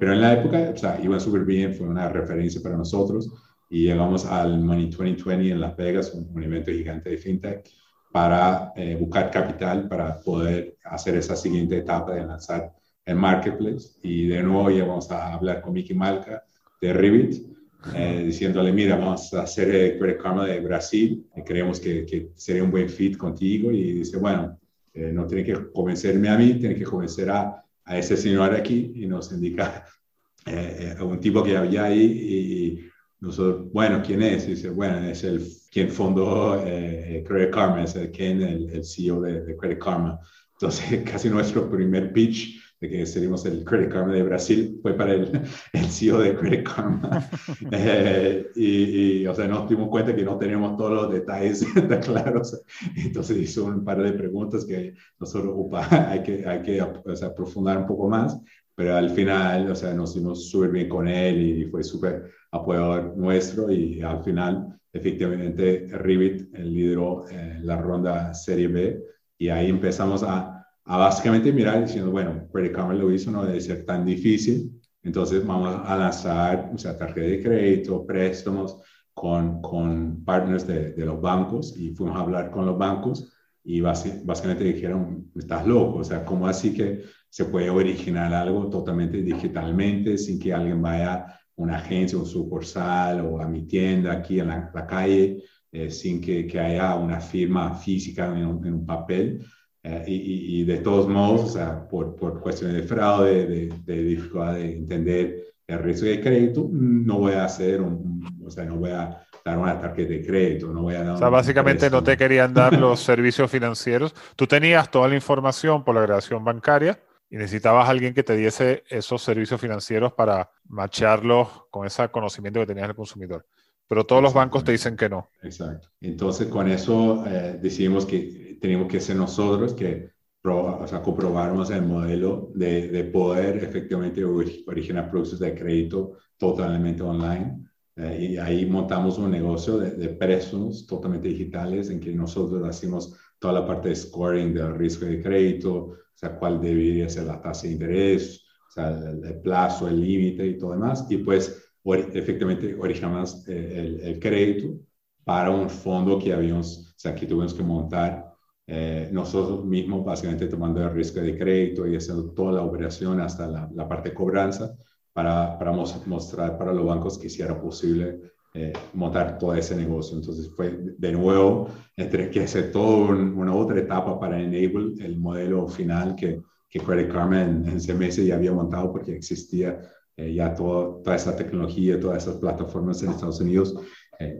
pero en la época, o sea, súper bien, fue una referencia para nosotros y llegamos al Money 2020 en Las Vegas, un, evento gigante de fintech, para buscar capital para poder hacer esa siguiente etapa de lanzar el marketplace. Y de nuevo ya vamos a hablar con Mickey Malca de Revit eh, diciéndole, mira, vamos a hacer el Credit Karma de Brasil, creemos que, que, sería un buen fit contigo. Y dice, bueno, eh, no tiene que convencerme a mí, tiene que convencer a, a ese señor aquí y nos indica [LAUGHS] eh, un tipo que había ahí y nosotros, bueno, ¿quién es? Y dice, bueno, es el quien fundó Credit Karma, es el Ken, el, CEO de, de Credit Karma. Entonces, [LAUGHS] casi nuestro primer pitch que seríamos el Credit Karma de Brasil, fue para el, [LAUGHS] el CEO de Credit Karma. [LAUGHS] Eh, y, o sea, nos dimos cuenta que no teníamos todos los detalles [LAUGHS] claros. Entonces hizo un par de preguntas que nosotros, upa, hay que, hay que o sea, profundar un poco más. Pero al final, o sea, nos dimos súper bien con él y fue súper apoyador nuestro. Y al final, efectivamente, Revit lideró eh, la ronda Serie B. Y ahí empezamos a a básicamente mirar diciendo, bueno, Karma lo hizo, no debe ser tan difícil. Entonces vamos a lanzar o sea, tarjeta de crédito, préstamos con, con partners de, de, los bancos y fuimos a hablar con los bancos y básicamente dijeron, estás loco, o sea, ¿cómo así que se puede originar algo totalmente digitalmente sin que alguien vaya a una agencia o sucursal o a mi tienda aquí en la, calle, eh, sin que, que, haya una firma física un, en un papel? Eh, y, de todos modos, o sea, por, por cuestiones de fraude, de, de, dificultad de entender el riesgo de crédito, no voy a hacer un, o sea, no voy a dar una tarjeta de crédito, no voy a dar O sea, básicamente no te querían dar [LAUGHS] los servicios financieros. Tú tenías toda la información por la creación bancaria y necesitabas a alguien que te diese esos servicios financieros para macharlos con ese conocimiento que tenías del consumidor. Pero todos los bancos te dicen que no. Exacto. Entonces, con eso eh, decidimos que tenemos que ser nosotros que o sea, comprobarnos el modelo de, de, poder efectivamente originar productos de crédito totalmente online. Eh, y ahí montamos un negocio de, de, préstamos totalmente digitales en que nosotros hacemos toda la parte de scoring del riesgo de crédito, o sea, cuál debería ser la tasa de interés, o sea, el, plazo, el límite y todo demás. Y pues efectivamente originamos eh, el, el, crédito para un fondo que habíamos, o sea, que tuvimos que montar eh, nosotros mismos básicamente tomando el riesgo de crédito y haciendo toda la operación hasta la, la parte de cobranza para, para, mostrar para los bancos que si era posible eh, montar todo ese negocio. Entonces fue de nuevo entre que hacer toda una otra etapa para enable el modelo final que, que Credit Karma en, en meses ya había montado porque existía eh, ya toda, toda esa tecnología, todas esas plataformas en Estados Unidos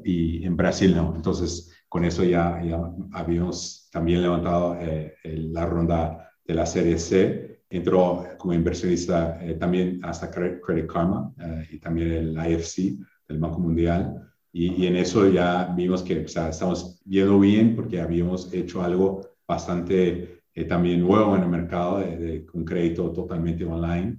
y en Brasil no. Entonces con eso ya, habíamos también levantado eh, la ronda de la serie C. Entró como inversionista eh, también hasta Credit Karma eh, y también el IFC del Banco Mundial. Y, en eso ya vimos que o sea, estamos viendo bien porque habíamos hecho algo bastante también nuevo en el mercado de un crédito totalmente online.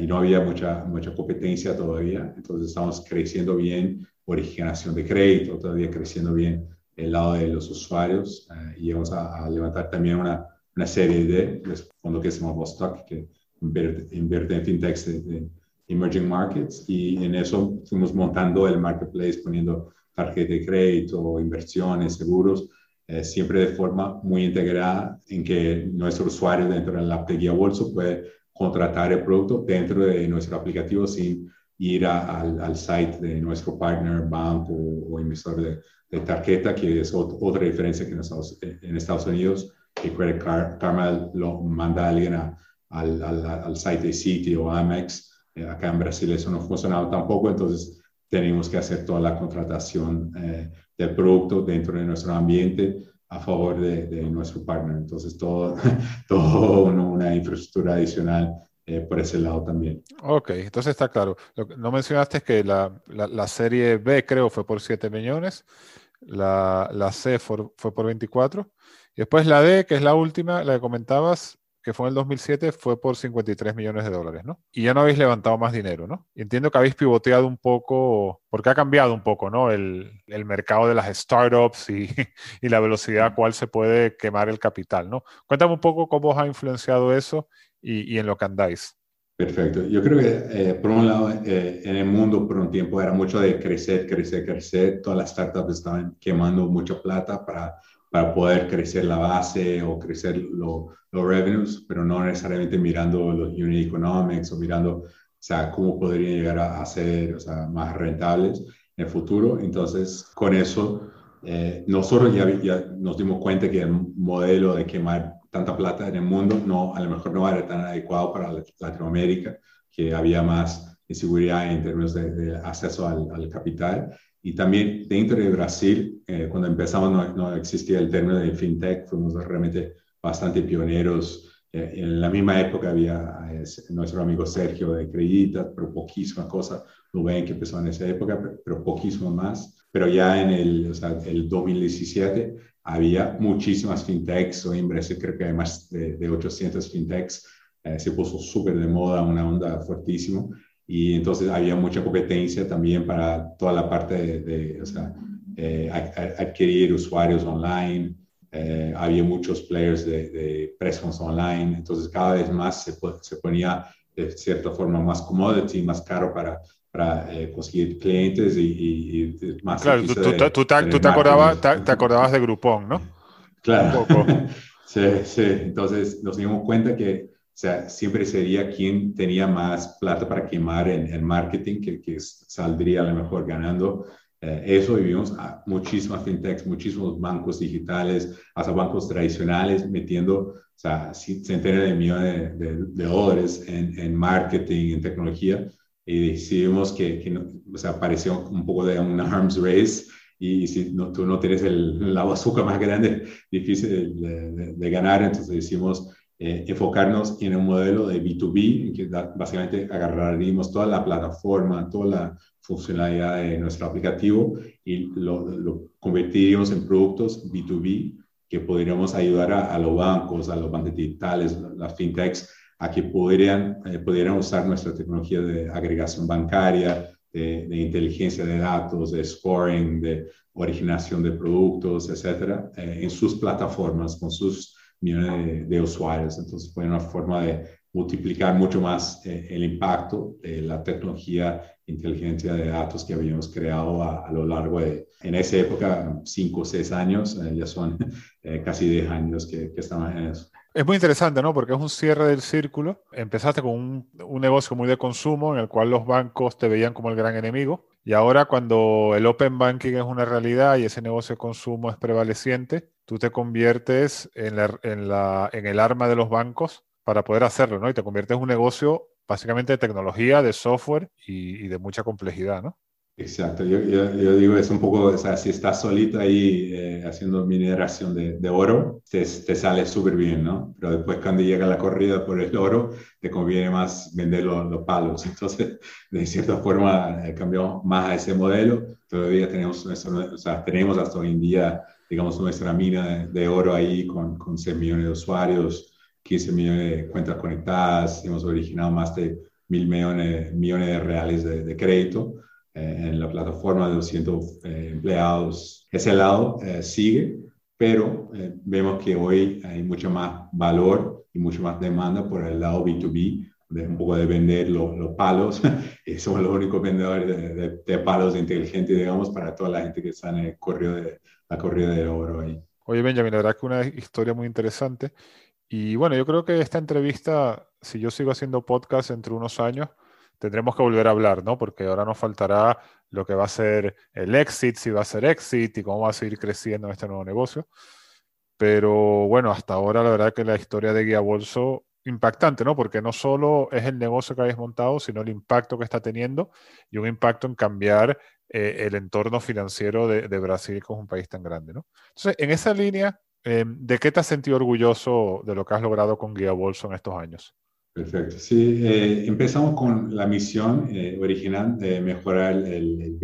y no había mucha, mucha competencia todavía. Entonces estamos creciendo bien, originación de crédito, todavía creciendo bien el lado de los usuarios eh, y vamos a, levantar también una, una serie de, fondos que se llama Vostok, que invierte, en fintechs de, emerging markets y en eso fuimos montando el marketplace poniendo tarjeta de crédito, inversiones, seguros, eh, siempre de forma muy integrada en que nuestro usuario dentro de la app de Guía Bolso puede contratar el producto dentro de nuestro aplicativo sin ir al, al, site de nuestro partner, banco o, o emisor de, de tarjeta, que es otra diferencia que en Estados, en Estados Unidos, que Credit Karma lo manda a alguien al, al, al, site de Citi o Amex. Eh, acá en Brasil eso no funcionaba tampoco, entonces tenemos que hacer toda la contratación eh, del producto dentro de nuestro ambiente a favor de, de nuestro partner. Entonces, todo, [LAUGHS] todo una infraestructura adicional eh, por ese lado también. Ok, entonces está claro. Lo que no mencionaste es que la, la, la, serie B creo fue por 7 millones la, la C fue, fue, por 24. Y después la D, que es la última, la que comentabas, que fue en el 2007, fue por 53 millones de dólares, ¿no? Y ya no habéis levantado más dinero, ¿no? Y entiendo que habéis pivoteado un poco, porque ha cambiado un poco, ¿no? El, el mercado de las startups y, [LAUGHS] y, la velocidad a cual se puede quemar el capital, ¿no? Cuéntame un poco cómo os ha influenciado eso y, y en lo que andáis. Perfecto. Yo creo que, eh, por un lado, eh, en el mundo por un tiempo era mucho de crecer, crecer, crecer. Todas las startups estaban quemando mucha plata para, para poder crecer la base o crecer los revenues, pero no necesariamente mirando los unit economics o mirando o sea, cómo podrían llegar a, ser o sea, más rentables en el futuro. Entonces, con eso, eh, nosotros ya, ya nos dimos cuenta que el modelo de quemar tanta plata en el mundo, no, a lo mejor no era tan adecuado para Latinoamérica, que había más inseguridad en términos de, acceso al, capital. Y también dentro de Brasil, eh, cuando empezamos no, no, existía el término de fintech, fuimos realmente bastante pioneros. Eh, en la misma época había eh, nuestro amigo Sergio de Credita, pero poquísima cosa. ven que empezó en esa época, pero, pero más. Pero ya en el, o sea, el 2017 había muchísimas fintechs, hoy en Brasil creo que hay más de, de 800 fintechs, eh, se puso súper de moda, una onda fuertísima, y entonces había mucha competencia también para toda la parte de, de o sea, eh, adquirir usuarios online, eh, había muchos players de, de online, entonces cada vez más se, se ponía de cierta forma más commodity, más caro para, para eh, conseguir clientes y, más Claro, tú, tú, te, acordabas, te, acordabas de Groupon, ¿no? Claro. [LAUGHS] sí, sí. Entonces nos dimos cuenta que o sea, siempre sería quien tenía más plata para quemar en, marketing, que, que, saldría a lo mejor ganando. Eh, eso vivimos a muchísimas fintechs, muchísimos bancos digitales, hasta bancos tradicionales metiendo o sea, centenas de millones de, de, dólares en, en, marketing, en tecnología, y decidimos que, que o sea, pareció un poco de una arms race, y si no, tú no tienes el, la bazooka más grande, difícil de, de ganar, entonces decimos, eh, enfocarnos en un modelo de B2B, en que básicamente agarraríamos toda la plataforma, toda la funcionalidad de nuestro aplicativo y lo, lo convertiríamos en productos B2B que podríamos ayudar a, los bancos, a los bancos digitales, las fintechs, a que podrían, eh, pudieran usar nuestra tecnología de agregación bancaria, de, inteligencia de datos, de scoring, de originación de productos, etcétera, eh, en sus plataformas, con sus millones de, usuarios. Entonces fue una forma de multiplicar mucho más eh, el impacto de la tecnología inteligencia de datos que habíamos creado a, lo largo de, en esa época, cinco o seis años, eh, ya son eh, casi 10 años que, que estamos en eso. Es muy interesante, ¿no? Porque es un cierre del círculo. Empezaste con un, un, negocio muy de consumo en el cual los bancos te veían como el gran enemigo. Y ahora cuando el open banking es una realidad y ese negocio de consumo es prevaleciente, tú te conviertes en, el arma de los bancos para poder hacerlo, ¿no? Y te conviertes en un negocio básicamente de tecnología, de software y, de mucha complejidad, ¿no? Exacto, yo, yo, digo, es un poco, o sea, si estás solito ahí eh, haciendo mineración de, de oro, te, te sale súper bien, ¿no? Pero después cuando llega la corrida por el oro, te conviene más vender los, palos. [LAUGHS] Entonces, de cierta forma, eh, cambiamos más a ese modelo. Todavía tenemos, nuestro, o sea, tenemos hasta hoy en día digamos, nuestra mina de, oro ahí con, con 6 millones de usuarios, 15 millones de cuentas conectadas, hemos originado más de mil millones, millones de reales de, crédito en la plataforma de 200 eh, empleados. Ese lado eh, sigue, pero vemos que hoy hay mucho más valor y mucho más demanda por el lado B2B, de un poco de vender los palos, [LAUGHS] y somos los únicos vendedores de, de, palos inteligentes, digamos, para toda la gente que está en el correo de, la corrida de oro ahí. Oye, Benjamin, la verdad que una historia muy interesante. Y bueno, yo creo que esta entrevista, si yo sigo haciendo podcast entre unos años, tendremos que volver a hablar, ¿no? Porque ahora nos faltará lo que va a ser el exit, si va a ser exit y cómo va a seguir creciendo en este nuevo negocio. Pero bueno, hasta ahora la verdad que la historia de Guía Bolso impactante, ¿no? Porque no solo es el negocio que habéis montado, sino el impacto que está teniendo y un impacto en cambiar eh, el entorno financiero de, Brasil, que es un país tan grande. ¿no? Entonces, en esa línea, eh, ¿de qué te has sentido orgulloso de lo que has logrado con Guía Bolso en estos años? Perfecto. Sí, eh, empezamos con la misión original de mejorar el,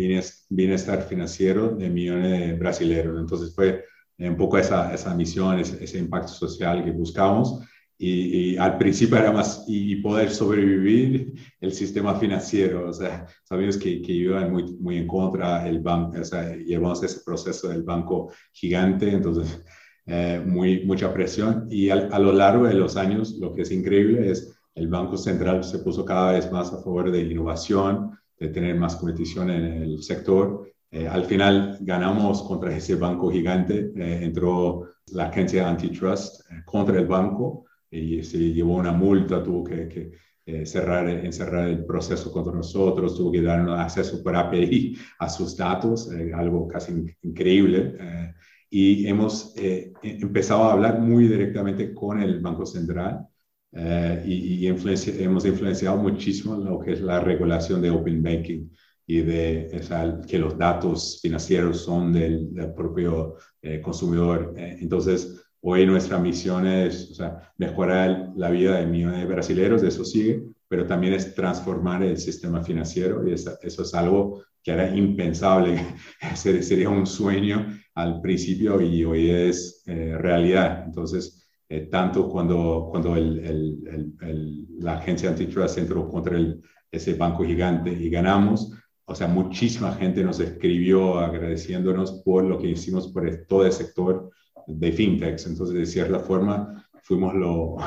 bienestar financiero de millones de brasileños. Entonces fue un poco esa, esa misión, ese, ese impacto social que buscamos. Y, al principio era más y poder sobrevivir el sistema financiero, o sea, sabíamos que, que iban muy, muy en contra el banco, o sea, llevamos ese proceso del banco gigante, entonces eh, muy, mucha presión y a lo largo de los años lo que es increíble es el Banco Central se puso cada vez más a favor de innovación, de tener más competición en el sector. Eh, al final ganamos contra ese banco gigante, eh, entró la agencia antitrust contra el banco y se llevó una multa, tuvo que, que eh, cerrar, encerrar el proceso contra nosotros, tuvo que dar un acceso por API [LAUGHS] a sus datos, eh, algo casi increíble. Eh, y hemos empezado a hablar muy directamente con el Banco Central y, y hemos influenciado muchísimo lo que es la regulación de Open Banking y de que los datos financieros son del, del propio consumidor. entonces, Hoy nuestra misión es o sea, mejorar la vida de millones de brasileños, eso sigue, pero también es transformar el sistema financiero y eso, es algo que era impensable, [LAUGHS] sería un sueño al principio y hoy es eh, realidad. Entonces, eh, tanto cuando, cuando el, el, el, la agencia antitrust entró contra ese banco gigante y ganamos, o sea, muchísima gente nos escribió agradeciéndonos por lo que hicimos por todo el sector de fintechs. Entonces, de cierta forma, fuimos lo,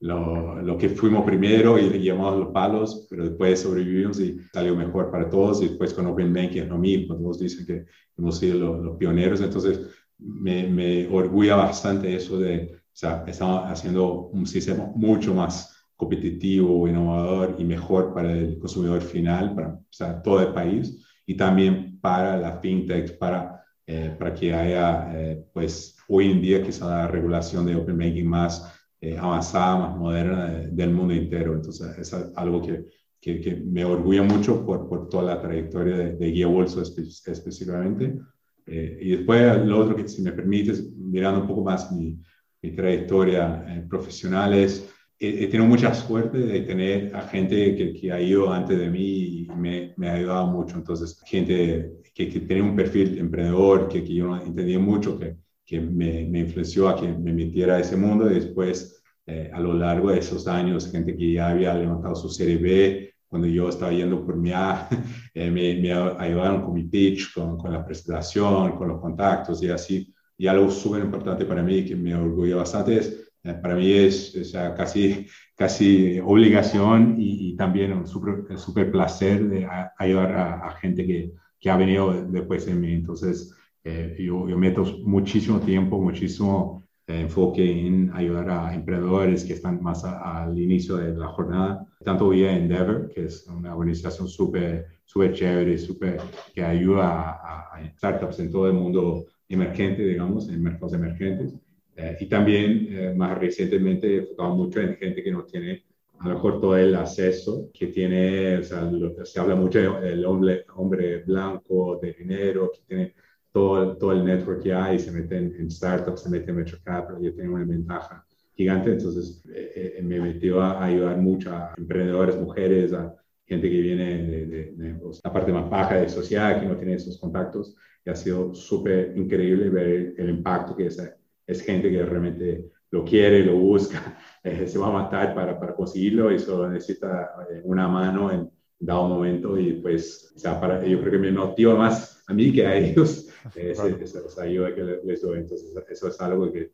lo, lo, que fuimos primero y le llevamos los palos, pero después sobrevivimos y salió mejor para todos. Y después con Open Banking es lo mismo, todos dicen que hemos sido los, los pioneros, entonces me, me orgulla bastante eso de, o sea, estamos haciendo un sistema mucho más competitivo, innovador y mejor para el consumidor final, para o sea, todo el país y también para la fintech, para, eh, para que haya, eh, pues hoy en día quizá la regulación de Open Banking más eh, avanzada, más moderna del mundo entero. Entonces, es algo que, que, que me orgulla mucho por, por, toda la trayectoria de, de Guía Bolso específicamente. y después, lo otro que, si me permites, mirando un poco más mi, mi trayectoria profesional es he, tenido mucha suerte de tener a gente que, que, ha ido antes de mí y me, me ha ayudado mucho. Entonces, gente que, que tiene un perfil emprendedor, que, que yo no entendía mucho, que, que me, me, influenció a que me metiera a ese mundo y después, eh, a lo largo de esos años, gente que ya había levantado su serie B, cuando yo estaba yendo por mi A, [LAUGHS] eh, me, me, ayudaron con mi pitch, con, con, la presentación, con los contactos y así. Y algo súper importante para mí que me orgullo bastante es eh, para mí es, casi, casi obligación y, también un súper super placer de ayudar a, gente que, que, ha venido después de mí. Entonces, eh, yo, yo, meto muchísimo tiempo, muchísimo eh, enfoque en ayudar a emprendedores que están más al inicio de la jornada, tanto vía Endeavor, que es una organización súper super chévere, super, que ayuda a, a startups en todo el mundo emergente, digamos, en mercados emergentes. Eh, y también, eh, más recientemente, enfocado mucho en gente que no tiene a lo mejor todo el acceso que tiene, o sea, se habla mucho del hombre, hombre blanco, de dinero, que tiene todo, todo el network que hay, se mete en, startups, se mete en venture capital, yo tengo una ventaja gigante, entonces eh, me metió a ayudar mucho a emprendedores, mujeres, a gente que viene de, de, pues, la parte más baja de sociedad, que no tiene esos contactos, y ha sido súper increíble ver el impacto que esa es gente que realmente lo quiere, lo busca, [LAUGHS] eh, se va a matar para, para conseguirlo y solo necesita eh, una mano en dado momento y pues o sea, para, yo creo que me motiva más a mí que a ellos [LAUGHS] eh, esa, ayuda que les doy. Entonces eso es algo que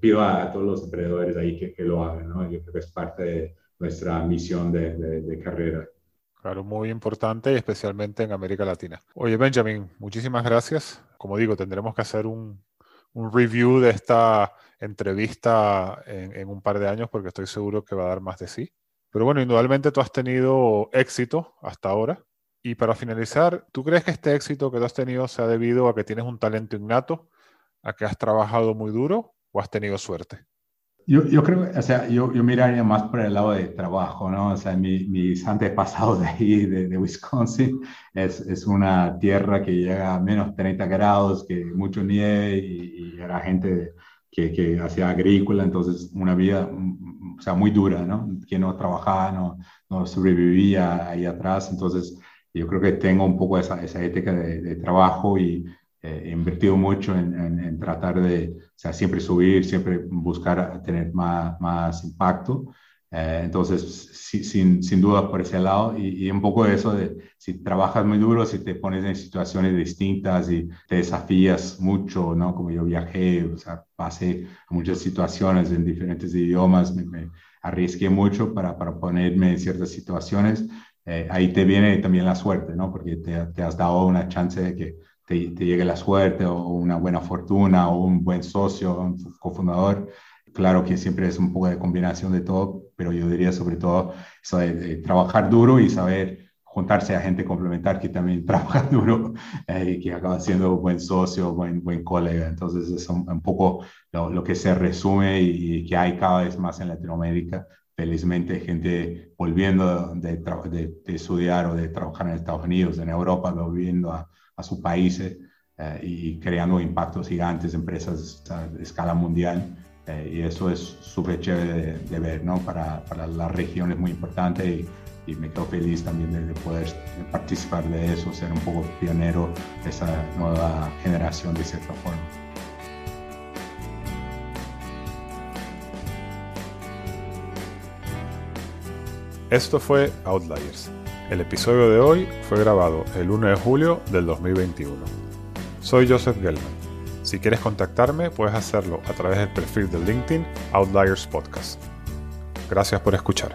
pido a, todos los emprendedores ahí que, que, lo hagan, ¿no? Yo creo que es parte de nuestra misión de, de, de carrera. Claro, muy importante, especialmente en América Latina. Oye, Benjamin, muchísimas gracias. Como digo, tendremos que hacer un, un review de esta entrevista en, un par de años porque estoy seguro que va a dar más de sí. Pero bueno, indudablemente tú has tenido éxito hasta ahora. Y para finalizar, ¿tú crees que este éxito que tú has tenido se ha debido a que tienes un talento innato, a que has trabajado muy duro o has tenido suerte? Yo, yo creo, o sea, yo, yo, miraría más por el lado de trabajo, ¿no? O sea, mi, mis antepasados de ahí, de, de Wisconsin, es, es, una tierra que llega a menos 30 grados, que mucho nieve y, y era gente que, que, hacía agrícola, entonces una vida, o sea, muy dura, ¿no? Que no trabajaba, no, no sobrevivía ahí atrás, entonces yo creo que tengo un poco esa, esa ética de, de trabajo y eh, he invertido mucho en, en, tratar de o sea, siempre subir, siempre buscar tener más, más impacto. Eh, entonces, sin, sin duda por ese lado, y, y, un poco eso de si trabajas muy duro, si te pones en situaciones distintas y te desafías mucho, ¿no? Como yo viajé, o sea, pasé muchas situaciones en diferentes idiomas, me, me arriesgué mucho para, para ponerme en ciertas situaciones. Eh, ahí te viene también la suerte, ¿no? Porque te, te has dado una chance de que te, llegue la suerte o una buena fortuna o un buen socio, un cofundador. Claro que siempre es un poco de combinación de todo, pero yo diría sobre todo eso de, trabajar duro y saber juntarse a gente complementar que también [LAUGHS] trabaja duro eh, y que acaba siendo un buen socio, buen, buen colega. Entonces es un, poco lo, lo, que se resume y, que hay cada vez más en Latinoamérica. Felizmente gente volviendo de, de, de estudiar o de trabajar en Estados Unidos, en Europa, volviendo a, a sus países eh, y creando impactos gigantes, empresas de escala mundial. Eh, y eso es súper chévere de, ver, ¿no? Para, para, la región es muy importante y, me quedo feliz también de, poder participar de eso, ser un poco pionero de esa nueva generación de cierta forma. Esto fue Outliers el episodio de hoy fue grabado el 1 de julio del 2021. Soy Joseph Gelman. Si quieres contactarme, puedes hacerlo a través del perfil de LinkedIn Outliers Podcast. Gracias por escuchar.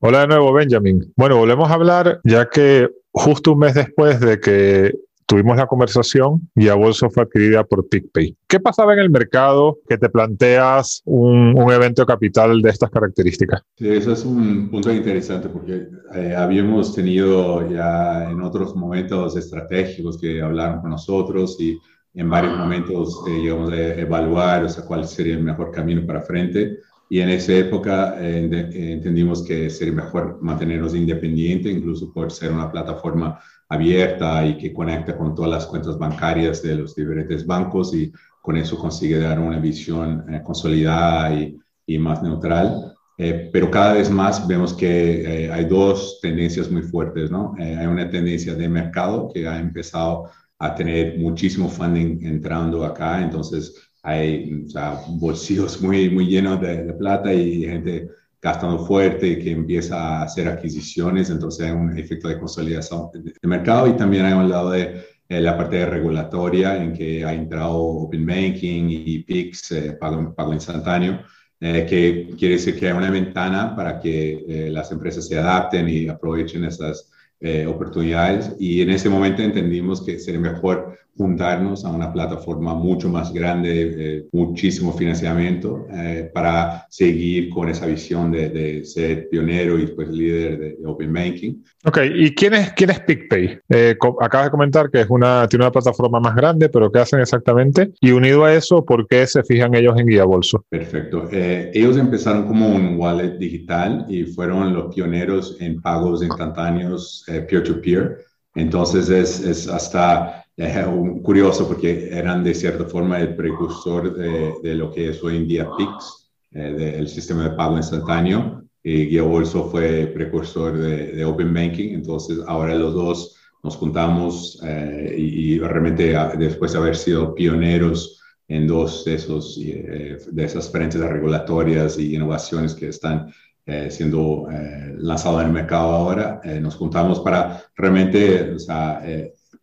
Hola de nuevo, Benjamin. Bueno, volvemos a hablar ya que justo un mes después de que tuvimos la conversación y a Bolso fue adquirida por PicPay. ¿Qué pasaba en el mercado que te planteas un, evento de capital de estas características? Sí, eso es un punto interesante porque eh, habíamos tenido ya en otros momentos estratégicos que hablaron con nosotros y en varios momentos eh, llegamos a evaluar o sea, cuál sería el mejor camino para frente. Y en esa época eh, entendimos que sería mejor mantenernos independientes, incluso por ser una plataforma abierta y que conecta con todas las cuentas bancarias de los diferentes bancos y con eso consigue dar una visión eh, consolidada y, y, más neutral. Eh, pero cada vez más vemos que hay dos tendencias muy fuertes, ¿no? hay una tendencia de mercado que ha empezado a tener muchísimo funding entrando acá, entonces hay bolsillos muy, muy llenos de, plata y gente gastando fuerte que empieza a hacer adquisiciones, entonces hay un efecto de consolidación de, mercado y también hay un lado de eh, la parte regulatoria en que ha entrado Open Banking y PIX, eh, pago, pago, instantáneo, eh, que quiere decir que hay una ventana para que las empresas se adapten y aprovechen esas oportunidades. Y en ese momento entendimos que sería mejor juntarnos a una plataforma mucho más grande, eh, muchísimo financiamiento eh, para seguir con esa visión de, ser pionero y pues líder de, Open Banking. Ok, ¿y quién es, quién es PicPay? Eh, acabas de comentar que es una, tiene una plataforma más grande, pero ¿qué hacen exactamente? Y unido a eso, ¿por qué se fijan ellos en Guía Bolso? Perfecto. ellos empezaron como un wallet digital y fueron los pioneros en pagos instantáneos peer-to-peer. Entonces es, es hasta es curioso porque eran de cierta forma el precursor de, lo que es hoy en día PIX, eh, el sistema de pago instantáneo, y Guía Bolso fue precursor de, Open Banking, entonces ahora los dos nos juntamos eh, y, realmente después de haber sido pioneros en dos de, esos, eh, de esas frentes regulatorias y innovaciones que están siendo lanzadas en el mercado ahora, nos juntamos para realmente o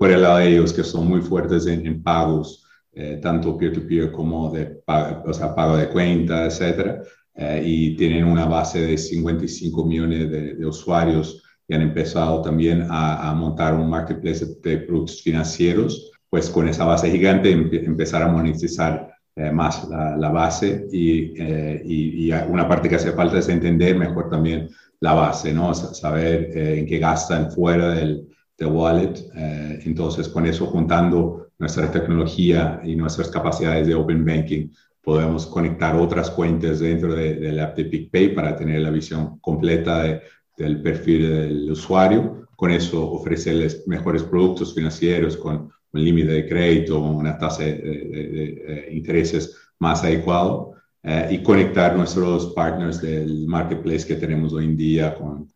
por el lado de ellos que son muy fuertes en, pagos, eh, tanto peer-to-peer como de pago, o sea, pago de cuenta, etcétera, eh, y tienen una base de 55 millones de, usuarios y han empezado también a, montar un marketplace de productos financieros, pues con esa base gigante empezar a monetizar eh, más la, base y, y, y, una parte que hace falta es entender mejor también la base, ¿no? saber en qué gastan fuera del, de wallet. Eh, entonces, con eso, juntando nuestra tecnología y nuestras capacidades de Open Banking, podemos conectar otras cuentas dentro de, la app de PicPay para tener la visión completa del perfil del usuario. Con eso, ofrecerles mejores productos financieros con un límite de crédito, una tasa de, de intereses más adecuado. Eh, y conectar nuestros partners del marketplace que tenemos hoy en día con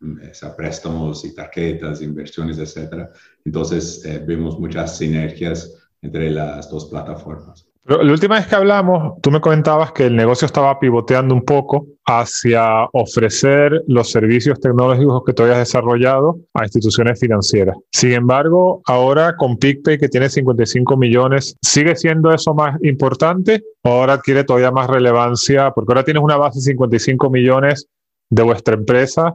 préstamos y tarjetas, inversiones, etc. Entonces, eh, vemos muchas sinergias entre las dos plataformas la última vez que hablamos, tú me comentabas que el negocio estaba pivoteando un poco hacia ofrecer los servicios tecnológicos que tú hayas desarrollado a instituciones financieras. Sin embargo, ahora con PicPay, que tiene 55 millones, ¿sigue siendo eso más importante o ahora adquiere todavía más relevancia? Porque ahora tienes una base de 55 millones de vuestra empresa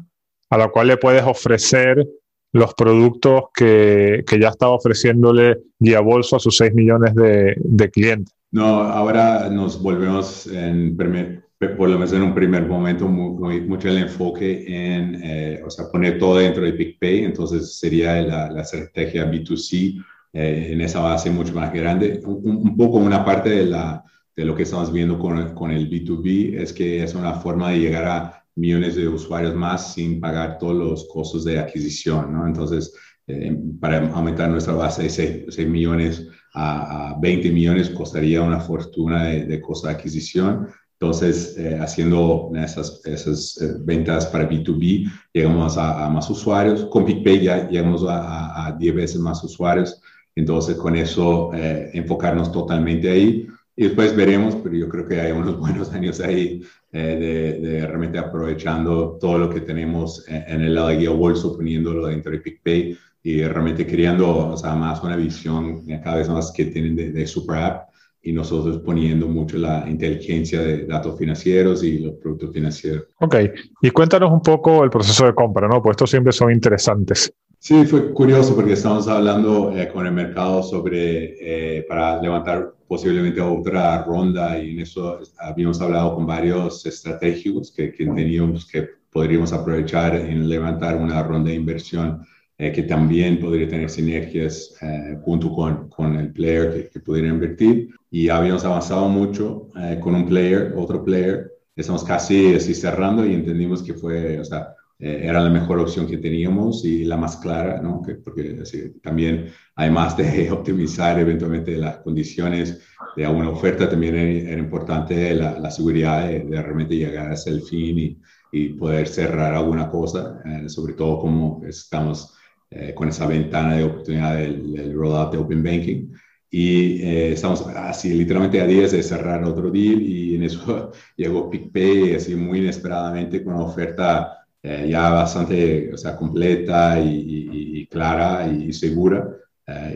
a la cual le puedes ofrecer los productos que, ya estaba ofreciéndole Guía Bolso a sus 6 millones de clientes. No, ahora nos volvemos, en por lo menos en un primer momento, muy, mucho el enfoque en, eh, o sea, poner todo dentro de PicPay, entonces sería la, estrategia B2C eh, en esa base mucho más grande. Un, poco una parte de, la, de lo que estamos viendo con, con el B2B es que es una forma de llegar a millones de usuarios más sin pagar todos los costos de adquisición, ¿no? Entonces, eh, para aumentar nuestra base de 6, 6 millones a, 20 millones costaría una fortuna de, de costo de adquisición. Entonces, eh, haciendo esas, esas eh, ventas para B2B, llegamos a, más usuarios. Con PicPay ya llegamos a, a, 10 veces más usuarios. Entonces, con eso, eh, enfocarnos totalmente ahí. Y después veremos, pero yo creo que hay unos [LAUGHS] buenos años ahí de, de, realmente aprovechando todo lo que tenemos en, el lado de Guía Bolso, poniéndolo dentro de PicPay y realmente creando o sea, más una visión cada vez más que tienen de, de Super App y nosotros poniendo mucho la inteligencia de datos financieros y los productos financieros. Ok, y cuéntanos un poco el proceso de compra, ¿no? Pues estos siempre son interesantes. Sí, fue curioso porque estamos hablando eh, con el mercado sobre, eh, para levantar posiblemente otra ronda y en eso habíamos hablado con varios estratégicos que, que teníamos que podríamos aprovechar en levantar una ronda de inversión eh, que también podría tener sinergias eh, junto con, con, el player que, que, pudiera invertir. Y habíamos avanzado mucho eh, con un player, otro player. Estamos casi así cerrando y entendimos que fue, o sea, era la mejor opción que teníamos y la más clara, ¿no? Que, porque así, también, además de [LAUGHS] optimizar eventualmente las condiciones de alguna oferta, también era, importante la, la seguridad de, de, realmente llegar hasta el fin y, y poder cerrar alguna cosa, sobre todo como estamos eh, con esa ventana de oportunidad del, del rollout de Open Banking. Y eh, estamos así literalmente a días de cerrar otro deal y en eso [LAUGHS] llegó PicPay así muy inesperadamente con una oferta eh, ya bastante o sea, completa y, y, clara y segura.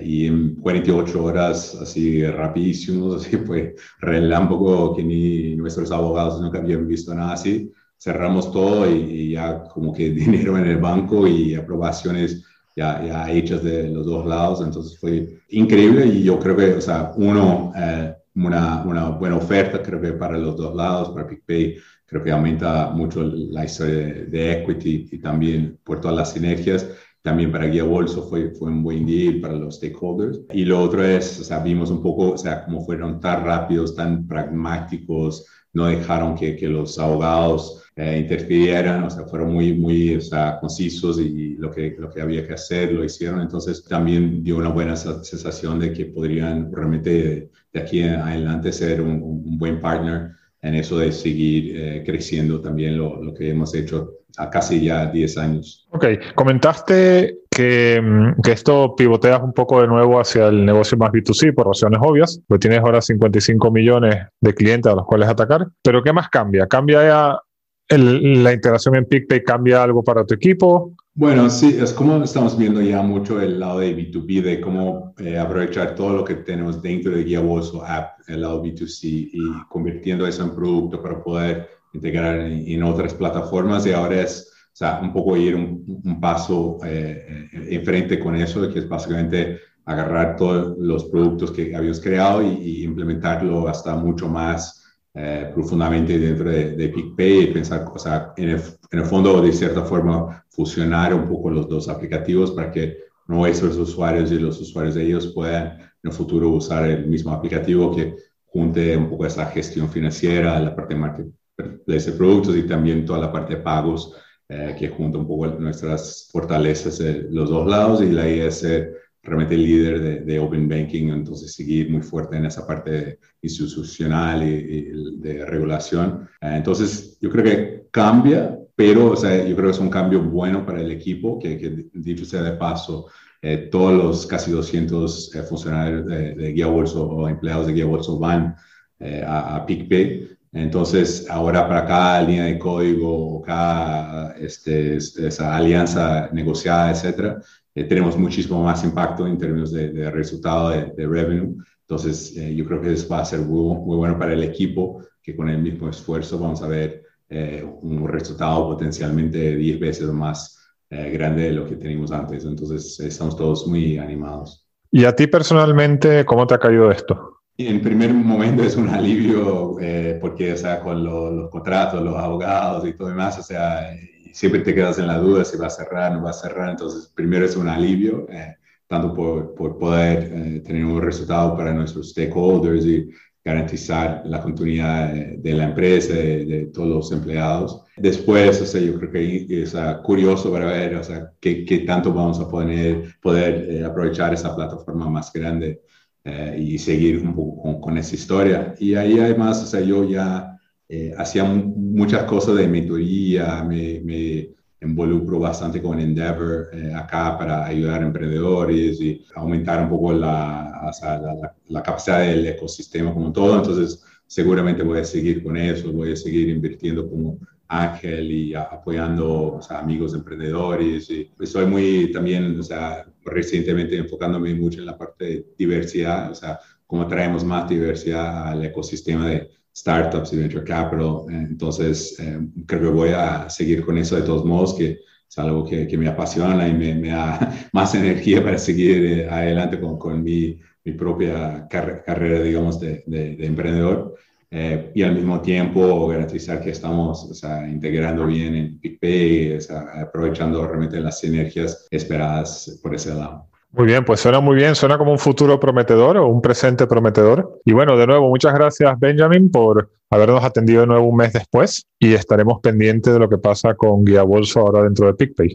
y en 48 horas, así rapidísimos, así [LAUGHS] fue relámpago que ni nuestros abogados nunca habían visto nada así. Cerramos todo y, y ya como que [LAUGHS] dinero en el banco y aprobaciones ya, ya hechas de los dos lados, entonces fue increíble y yo creo que, o sea, uno, eh, una, una, buena oferta, creo que para los dos lados, para PicPay, creo que aumenta mucho la historia de, equity y también por todas las sinergias. También para Guía Bolso fue, fue un buen deal para los stakeholders. Y lo otro es, o sea, vimos un poco, o sea, cómo fueron tan rápidos, tan pragmáticos, no dejaron que, que los abogados eh, interfirieran, o sea, fueron muy, muy o sea, concisos y lo que, lo que había que hacer lo hicieron. Entonces también dio una buena sensación de que podrían realmente de, aquí en adelante ser un, un, buen partner en eso de seguir eh, creciendo también lo, lo, que hemos hecho a casi ya 10 años. Ok, comentaste que, mm, que, esto pivoteas un poco de nuevo hacia el negocio más B2C por razones obvias, porque tienes ahora 55 millones de clientes a los cuales atacar, pero ¿qué más cambia? ¿Cambia ya el, la integración en PicPay cambia algo para tu equipo? Bueno, sí, es como estamos viendo ya mucho el lado de B2B, de cómo eh, aprovechar todo lo que tenemos dentro de Guía Bolso App, el lado B2C, y convirtiendo eso en producto para poder integrar en, en otras plataformas. Y ahora es o sea, un poco ir un, un paso eh, eh enfrente con eso, que es básicamente agarrar todos los productos que habíamos creado y, y implementarlo hasta mucho más eh, profundamente dentro de, de PicPay y pensar, o sea, en el, en el, fondo, de cierta forma, fusionar un poco los dos aplicativos para que nuestros usuarios y los usuarios de ellos puedan en el futuro usar el mismo aplicativo que junte un poco esa gestión financiera, la parte de productos y también toda la parte de pagos eh, que junta un poco nuestras fortalezas de los dos lados y la idea es ser realmente el líder de, de, Open Banking, entonces seguir muy fuerte en esa parte institucional y, y de regulación. Eh, entonces, yo creo que cambia, pero o sea, yo creo que es un cambio bueno para el equipo, que, que dicho sea de paso, eh, todos los casi 200 eh, funcionarios de, de, Guía Bolso o empleados de Guía Bolso van eh, a, a PicPay. Entonces, ahora para cada línea de código, cada este, esa alianza negociada, etcétera, eh, tenemos muchísimo más impacto en términos de, de resultado de, de, revenue. Entonces, eh, yo creo que eso va a ser muy, muy, bueno para el equipo, que con el mismo esfuerzo vamos a ver eh, un resultado potencialmente 10 veces más eh, grande de lo que teníamos antes. Entonces, estamos todos muy animados. ¿Y a ti personalmente, cómo te ha caído esto? En primer momento es un alivio eh, porque, o sea, con lo, los contratos, los abogados y todo demás, o sea, siempre te quedas en la duda si va a cerrar, no va a cerrar. Entonces, primero es un alivio, eh, tanto por, por poder eh, tener un resultado para nuestros stakeholders y garantizar la continuidad de, de la empresa, de, de, todos los empleados. Después, o sea, yo creo que es uh, curioso para ver, o sea, qué, qué tanto vamos a poder, poder eh, aprovechar esa plataforma más grande eh, y seguir un poco con, con, esa historia. Y ahí además, o sea, yo ya eh, hacía muchas cosas de mentoría, me, me involucro bastante con Endeavor eh, acá para ayudar a emprendedores y aumentar un poco la, o sea, la, la, capacidad del ecosistema como todo. Entonces, seguramente voy a seguir con eso, voy a seguir invirtiendo como ángel y apoyando o amigos emprendedores. Y estoy muy también, o sea, recientemente enfocándome mucho en la parte de diversidad, o sea, cómo traemos más diversidad al ecosistema de startups y venture capital. Entonces, eh, creo que voy a seguir con eso de todos modos, que es algo que, que me apasiona y me, me, da [LAUGHS] más energía para seguir eh, adelante con, con mi, mi, propia carrera, digamos, de, de, emprendedor. Eh, y al mismo tiempo garantizar que estamos o sea, integrando bien en PicPay, o sea, aprovechando realmente las sinergias esperadas por ese lado. Muy bien, pues suena muy bien, suena como un futuro prometedor o un presente prometedor. Y bueno, de nuevo, muchas gracias Benjamin por habernos atendido de nuevo un mes después y estaremos pendientes de lo que pasa con Guía Bolso ahora dentro de PicPay.